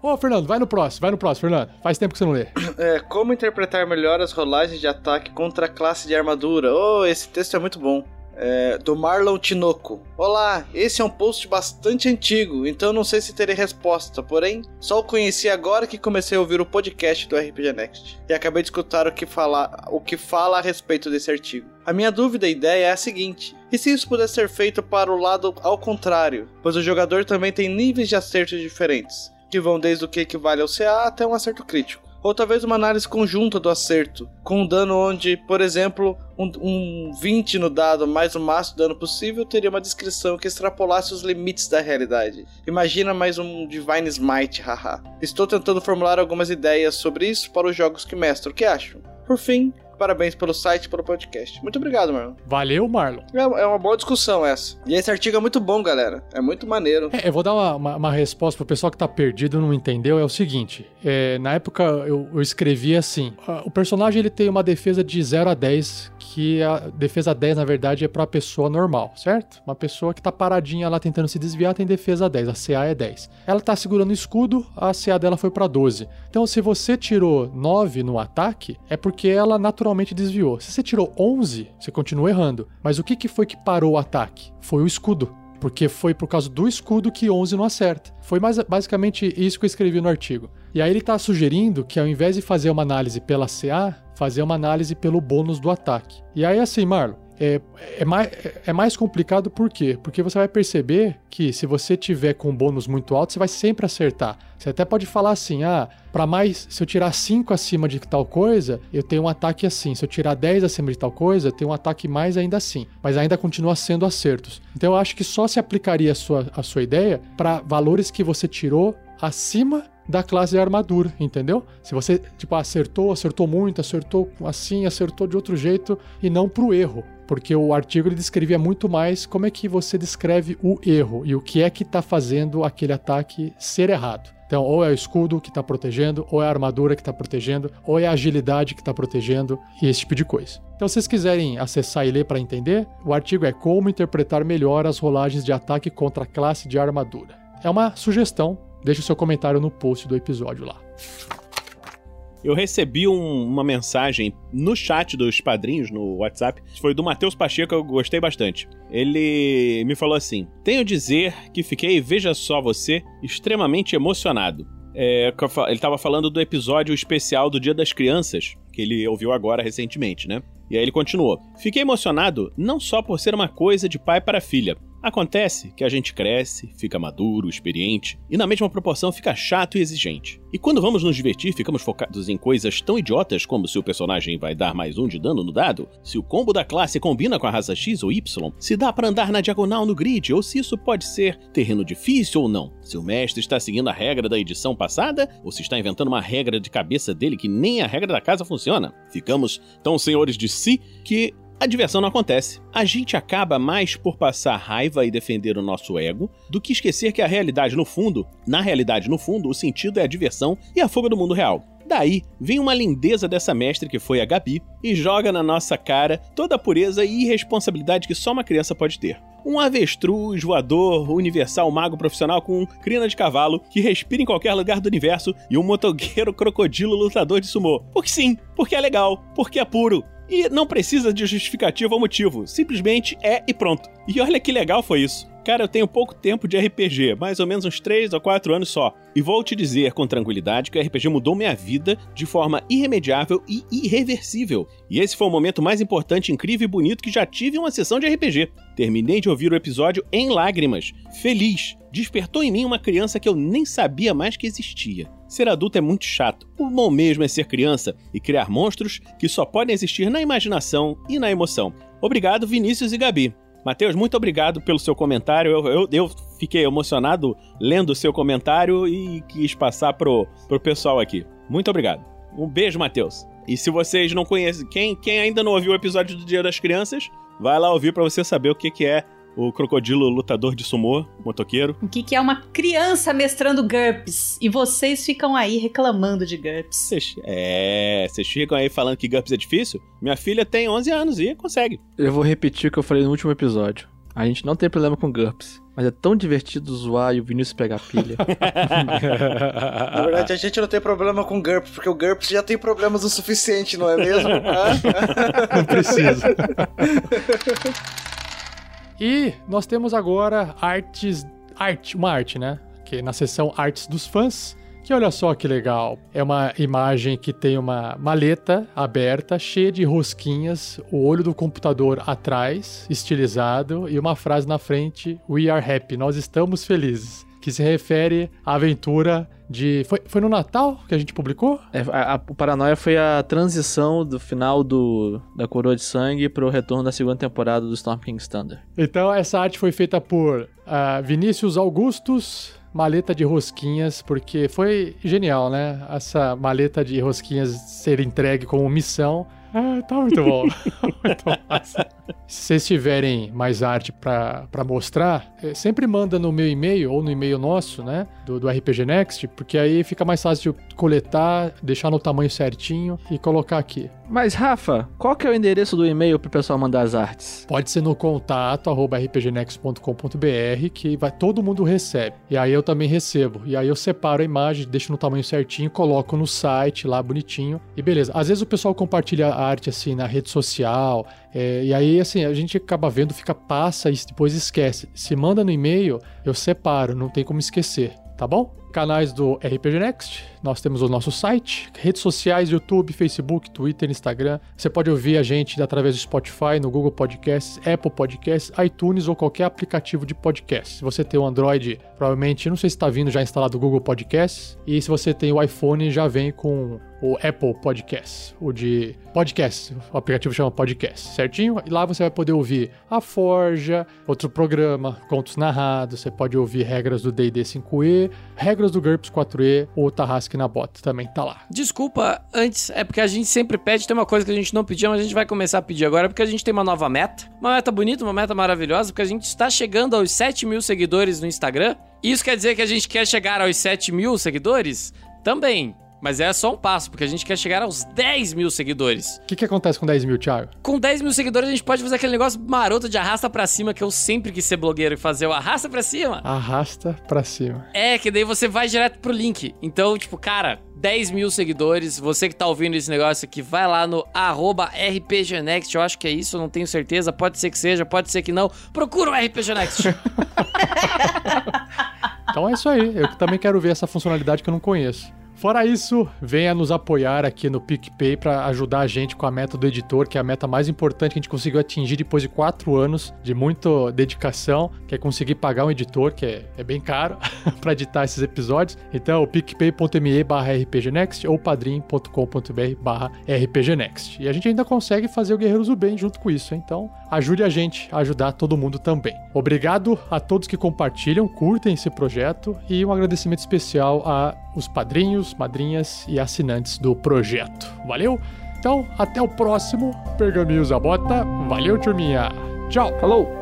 Ô, Fernando, vai no próximo, vai no próximo, Fernando. Faz tempo que você não lê. É, como interpretar melhor as rolagens de ataque contra a classe de armadura? Oh, esse texto é muito bom. É, do Marlon Tinoco. Olá, esse é um post bastante antigo, então não sei se terei resposta, porém, só o conheci agora que comecei a ouvir o podcast do RPG Next. E acabei de escutar o que fala, o que fala a respeito desse artigo. A minha dúvida e ideia é a seguinte: e se isso pudesse ser feito para o lado ao contrário? Pois o jogador também tem níveis de acerto diferentes, que vão desde o que equivale ao CA até um acerto crítico ou talvez uma análise conjunta do acerto, com um dano onde, por exemplo, um, um 20 no dado mais o máximo dano possível teria uma descrição que extrapolasse os limites da realidade. Imagina mais um Divine Smite, haha. Estou tentando formular algumas ideias sobre isso para os jogos que mestro, o que acham? Por fim, parabéns pelo site e pelo podcast. Muito obrigado, Marlon. Valeu, Marlon. É é uma boa discussão essa. E esse artigo é muito bom, galera. É muito maneiro. É, eu vou dar uma, uma, uma resposta pro pessoal que tá perdido e não entendeu. É o seguinte: é, na época eu, eu escrevi assim: ah, o personagem ele tem uma defesa de 0 a 10, que a defesa 10, na verdade, é pra pessoa normal, certo? Uma pessoa que tá paradinha lá tentando se desviar tem defesa 10, a CA é 10. Ela tá segurando o escudo, a CA dela foi pra 12. Então, se você tirou 9 no ataque, é porque ela naturalmente desviou. Se você tirou 11, você continua errando. Mas o que, que foi que parou o ataque? Foi o escudo. Porque foi por causa do escudo que 11 não acerta. Foi mais, basicamente isso que eu escrevi no artigo. E aí ele está sugerindo que ao invés de fazer uma análise pela CA, fazer uma análise pelo bônus do ataque. E aí assim, Marlon, é, é, mais, é mais complicado por quê? Porque você vai perceber que se você tiver com um bônus muito alto, você vai sempre acertar. Você até pode falar assim: ah, para mais, se eu tirar 5 acima de tal coisa, eu tenho um ataque assim. Se eu tirar 10 acima de tal coisa, eu tenho um ataque mais ainda assim. Mas ainda continua sendo acertos. Então eu acho que só se aplicaria a sua, a sua ideia para valores que você tirou acima da classe de armadura, entendeu? Se você, tipo, acertou, acertou muito, acertou assim, acertou de outro jeito e não pro erro. Porque o artigo ele descrevia muito mais como é que você descreve o erro e o que é que está fazendo aquele ataque ser errado. Então, ou é o escudo que está protegendo, ou é a armadura que está protegendo, ou é a agilidade que está protegendo, e esse tipo de coisa. Então, se vocês quiserem acessar e ler para entender, o artigo é Como interpretar melhor as rolagens de ataque contra a classe de armadura. É uma sugestão, deixe o seu comentário no post do episódio lá. Eu recebi um- uma mensagem no chat dos padrinhos no WhatsApp. Foi do Matheus Pacheco, eu gostei bastante. Ele me falou assim: Tenho dizer que fiquei, veja só você, extremamente emocionado. É, ele estava falando do episódio especial do Dia das Crianças, que ele ouviu agora recentemente, né? E aí ele continuou: Fiquei emocionado não só por ser uma coisa de pai para filha. Acontece que a gente cresce, fica maduro, experiente, e na mesma proporção fica chato e exigente. E quando vamos nos divertir, ficamos focados em coisas tão idiotas como se o personagem vai dar mais um de dano no dado, se o combo da classe combina com a raça X ou Y, se dá pra andar na diagonal no grid, ou se isso pode ser terreno difícil ou não, se o mestre está seguindo a regra da edição passada, ou se está inventando uma regra de cabeça dele que nem a regra da casa funciona. Ficamos tão senhores de si que a diversão não acontece. A gente acaba mais por passar raiva e defender o nosso ego do que esquecer que a realidade no fundo, na realidade no fundo, o sentido é a diversão e a fuga do mundo real. Daí vem uma lindeza dessa mestre que foi a Gabi e joga na nossa cara toda a pureza e irresponsabilidade que só uma criança pode ter. Um avestruz voador universal mago profissional com crina de cavalo que respira em qualquer lugar do universo e um motoqueiro crocodilo lutador de sumô. Porque sim, porque é legal, porque é puro. E não precisa de justificativa ou motivo, simplesmente é e pronto. E olha que legal foi isso. Cara, eu tenho pouco tempo de RPG, mais ou menos uns 3 ou 4 anos só. E vou te dizer com tranquilidade que o RPG mudou minha vida de forma irremediável e irreversível. E esse foi o momento mais importante, incrível e bonito que já tive em uma sessão de RPG. Terminei de ouvir o episódio em lágrimas, feliz. Despertou em mim uma criança que eu nem sabia mais que existia. Ser adulto é muito chato. O bom mesmo é ser criança e criar monstros que só podem existir na imaginação e na emoção. Obrigado, Vinícius e Gabi. Matheus, muito obrigado pelo seu comentário. Eu, eu, eu fiquei emocionado lendo o seu comentário e quis passar pro, pro pessoal aqui. Muito obrigado. Um beijo, Matheus. E se vocês não conhecem, quem, quem ainda não ouviu o episódio do Dia das Crianças, vai lá ouvir para você saber o que, que é o crocodilo lutador de sumô, motoqueiro. O que, que é uma criança mestrando GURPS? E vocês ficam aí reclamando de GURPS. Vocês, é, vocês ficam aí falando que GURPS é difícil? Minha filha tem 11 anos e consegue. Eu vou repetir o que eu falei no último episódio. A gente não tem problema com GURPS, mas é tão divertido zoar e o Vinícius pegar pilha. Na verdade, a gente não tem problema com GURPS, porque o GURPS já tem problemas o suficiente, não é mesmo? Não precisa. E nós temos agora artes, arte, uma arte, né? Que na seção artes dos fãs. Que olha só que legal. É uma imagem que tem uma maleta aberta, cheia de rosquinhas, o olho do computador atrás, estilizado, e uma frase na frente: We are happy, nós estamos felizes. Que se refere à aventura de. Foi, foi no Natal que a gente publicou? É, a- a- o Paranoia foi a transição do final do, da Coroa de Sangue pro retorno da segunda temporada do Storm King's Thunder. Então, essa arte foi feita por ah, Vinícius Augustus, maleta de rosquinhas, porque foi genial, né? Essa maleta de rosquinhas ser entregue como missão. Ah, tá muito bom. muito massa. Se vocês tiverem mais arte pra pra mostrar, eh, sempre manda no meu e-mail ou no e-mail nosso, né? Do, do RPG Next, porque aí fica mais fácil de coletar, deixar no tamanho certinho e colocar aqui. Mas, Rafa, qual que é o endereço do e-mail pro pessoal mandar as artes? Pode ser no contato arroba rpgnext.com.br que vai, todo mundo recebe. E aí eu também recebo. E aí eu separo a imagem, deixo no tamanho certinho, coloco no site lá bonitinho e beleza. Às vezes o pessoal compartilha arte assim na rede social. é, e aí, assim, a gente acaba vendo, fica, passa e depois esquece. Se manda no e-mail, eu separo, não tem como esquecer, tá bom? Canais do RPG Next, nós temos o nosso site, redes sociais, YouTube, Facebook, Twitter, Instagram. Você pode ouvir a gente através do Spotify, no Google Podcasts, Apple Podcasts, iTunes ou qualquer aplicativo de podcast. Se você tem o Android, provavelmente, não sei se está vindo já instalado o Google Podcasts. E se você tem o iPhone, já vem com o Apple Podcasts, o de podcast, o aplicativo chama Podcast, certinho? E lá você vai poder ouvir a Forja, outro programa, contos narrados, você pode ouvir regras do D&D 5e, regras do GURPS 4e, ou Tarrasque na Bota também tá lá. Desculpa, antes, é porque a gente sempre pede, tem uma coisa que a gente não pedia, mas a gente vai começar a pedir agora, porque a gente tem uma nova meta. Uma meta bonita, uma meta maravilhosa, porque a gente está chegando aos 7 mil seguidores no Instagram. Isso quer dizer que a gente quer chegar aos 7 mil seguidores? Também. Mas é só um passo, porque a gente quer chegar aos 10 mil seguidores. O que, que acontece com 10 mil, Thiago? Com 10 mil seguidores, a gente pode fazer aquele negócio maroto de arrasta pra cima, que eu sempre quis ser blogueiro e fazer o arrasta pra cima. Arrasta pra cima. É, que daí você vai direto pro link. Então, tipo, cara, 10 mil seguidores. Você que tá ouvindo esse negócio aqui, vai lá no arroba RPGNext. Eu acho que é isso, eu não tenho certeza. Pode ser que seja, pode ser que não. Procura o RPG Next. Então é isso aí. Eu também quero ver essa funcionalidade que eu não conheço. Fora isso, venha nos apoiar aqui no PicPay para ajudar a gente com a meta do editor, que é a meta mais importante que a gente conseguiu atingir depois de quatro anos de muita dedicação, que é conseguir pagar um editor, que é, é bem caro, para editar esses episódios. Então, picpay.me barra rpgnext ou padrim.com.br barra rpgnext. E a gente ainda consegue fazer o Guerreiros do Bem junto com isso, então ajude a gente a ajudar todo mundo também. Obrigado a todos que compartilham, curtem esse projeto e um agradecimento especial a os padrinhos, madrinhas e assinantes do projeto. Valeu? Então, até o próximo Pergaminhos à Bota. Valeu, turminha. Tchau. Falou.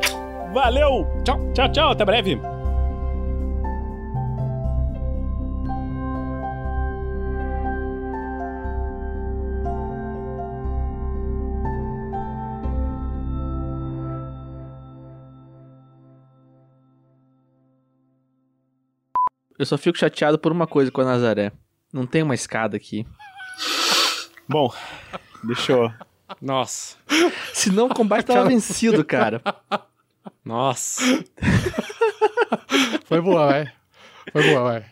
Valeu. Tchau, tchau, tchau. Até breve. Eu só fico chateado por uma coisa com a Nazaré. Não tem uma escada aqui. Bom, deixa eu. Nossa. Senão o combate tava vencido, cara. Nossa. Foi boa, vai. Foi boa, vai.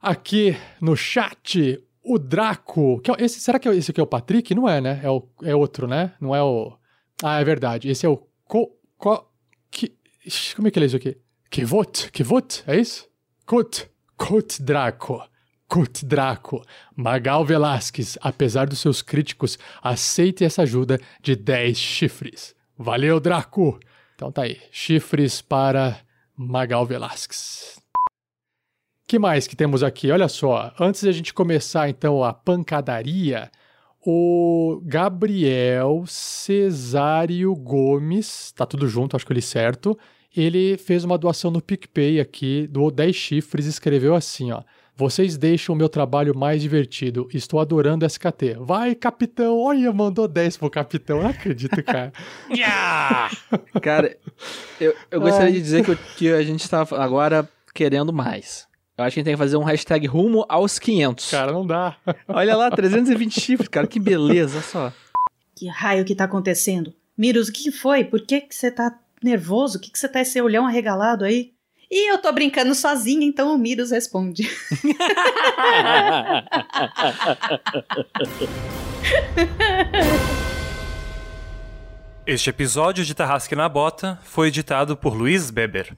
Aqui no chat, o Draco. que é- esse, será que é- esse aqui é o Patrick? Não é, né? É, o, é outro, né? Não é o. Ah, é verdade. Esse é o. Co, co, que, como é que é isso aqui? Kivot? Kivot? É isso? Kut. Kut Draco. Kut Draco. Magal Velasquez, apesar dos seus críticos, aceite essa ajuda de 10 chifres. Valeu, Draco! Então tá aí. Chifres para Magal Velasquez. que mais que temos aqui? Olha só, antes de a gente começar então a pancadaria, o Gabriel Cesário Gomes, tá tudo junto, acho que eu li certo, ele fez uma doação no PicPay aqui, doou 10 chifres e escreveu assim, ó. Vocês deixam o meu trabalho mais divertido. Estou adorando SKT. Vai, capitão! Olha, mandou 10 pro capitão. Não acredito, cara. Cara, eu, eu gostaria de dizer que, eu- que a gente tá agora querendo mais. Eu acho que a gente tem que fazer um hashtag rumo aos 500. Cara, não dá. Olha lá, 320 chifres, cara, que beleza, olha só. Que raio que tá acontecendo? Miros, o que que foi? Por que que você tá nervoso? O que que você tá esse olhão arregalado aí? E eu tô brincando sozinha, então o Miros responde. Este episódio de Tarrasque na Bota foi editado por Luiz Beber.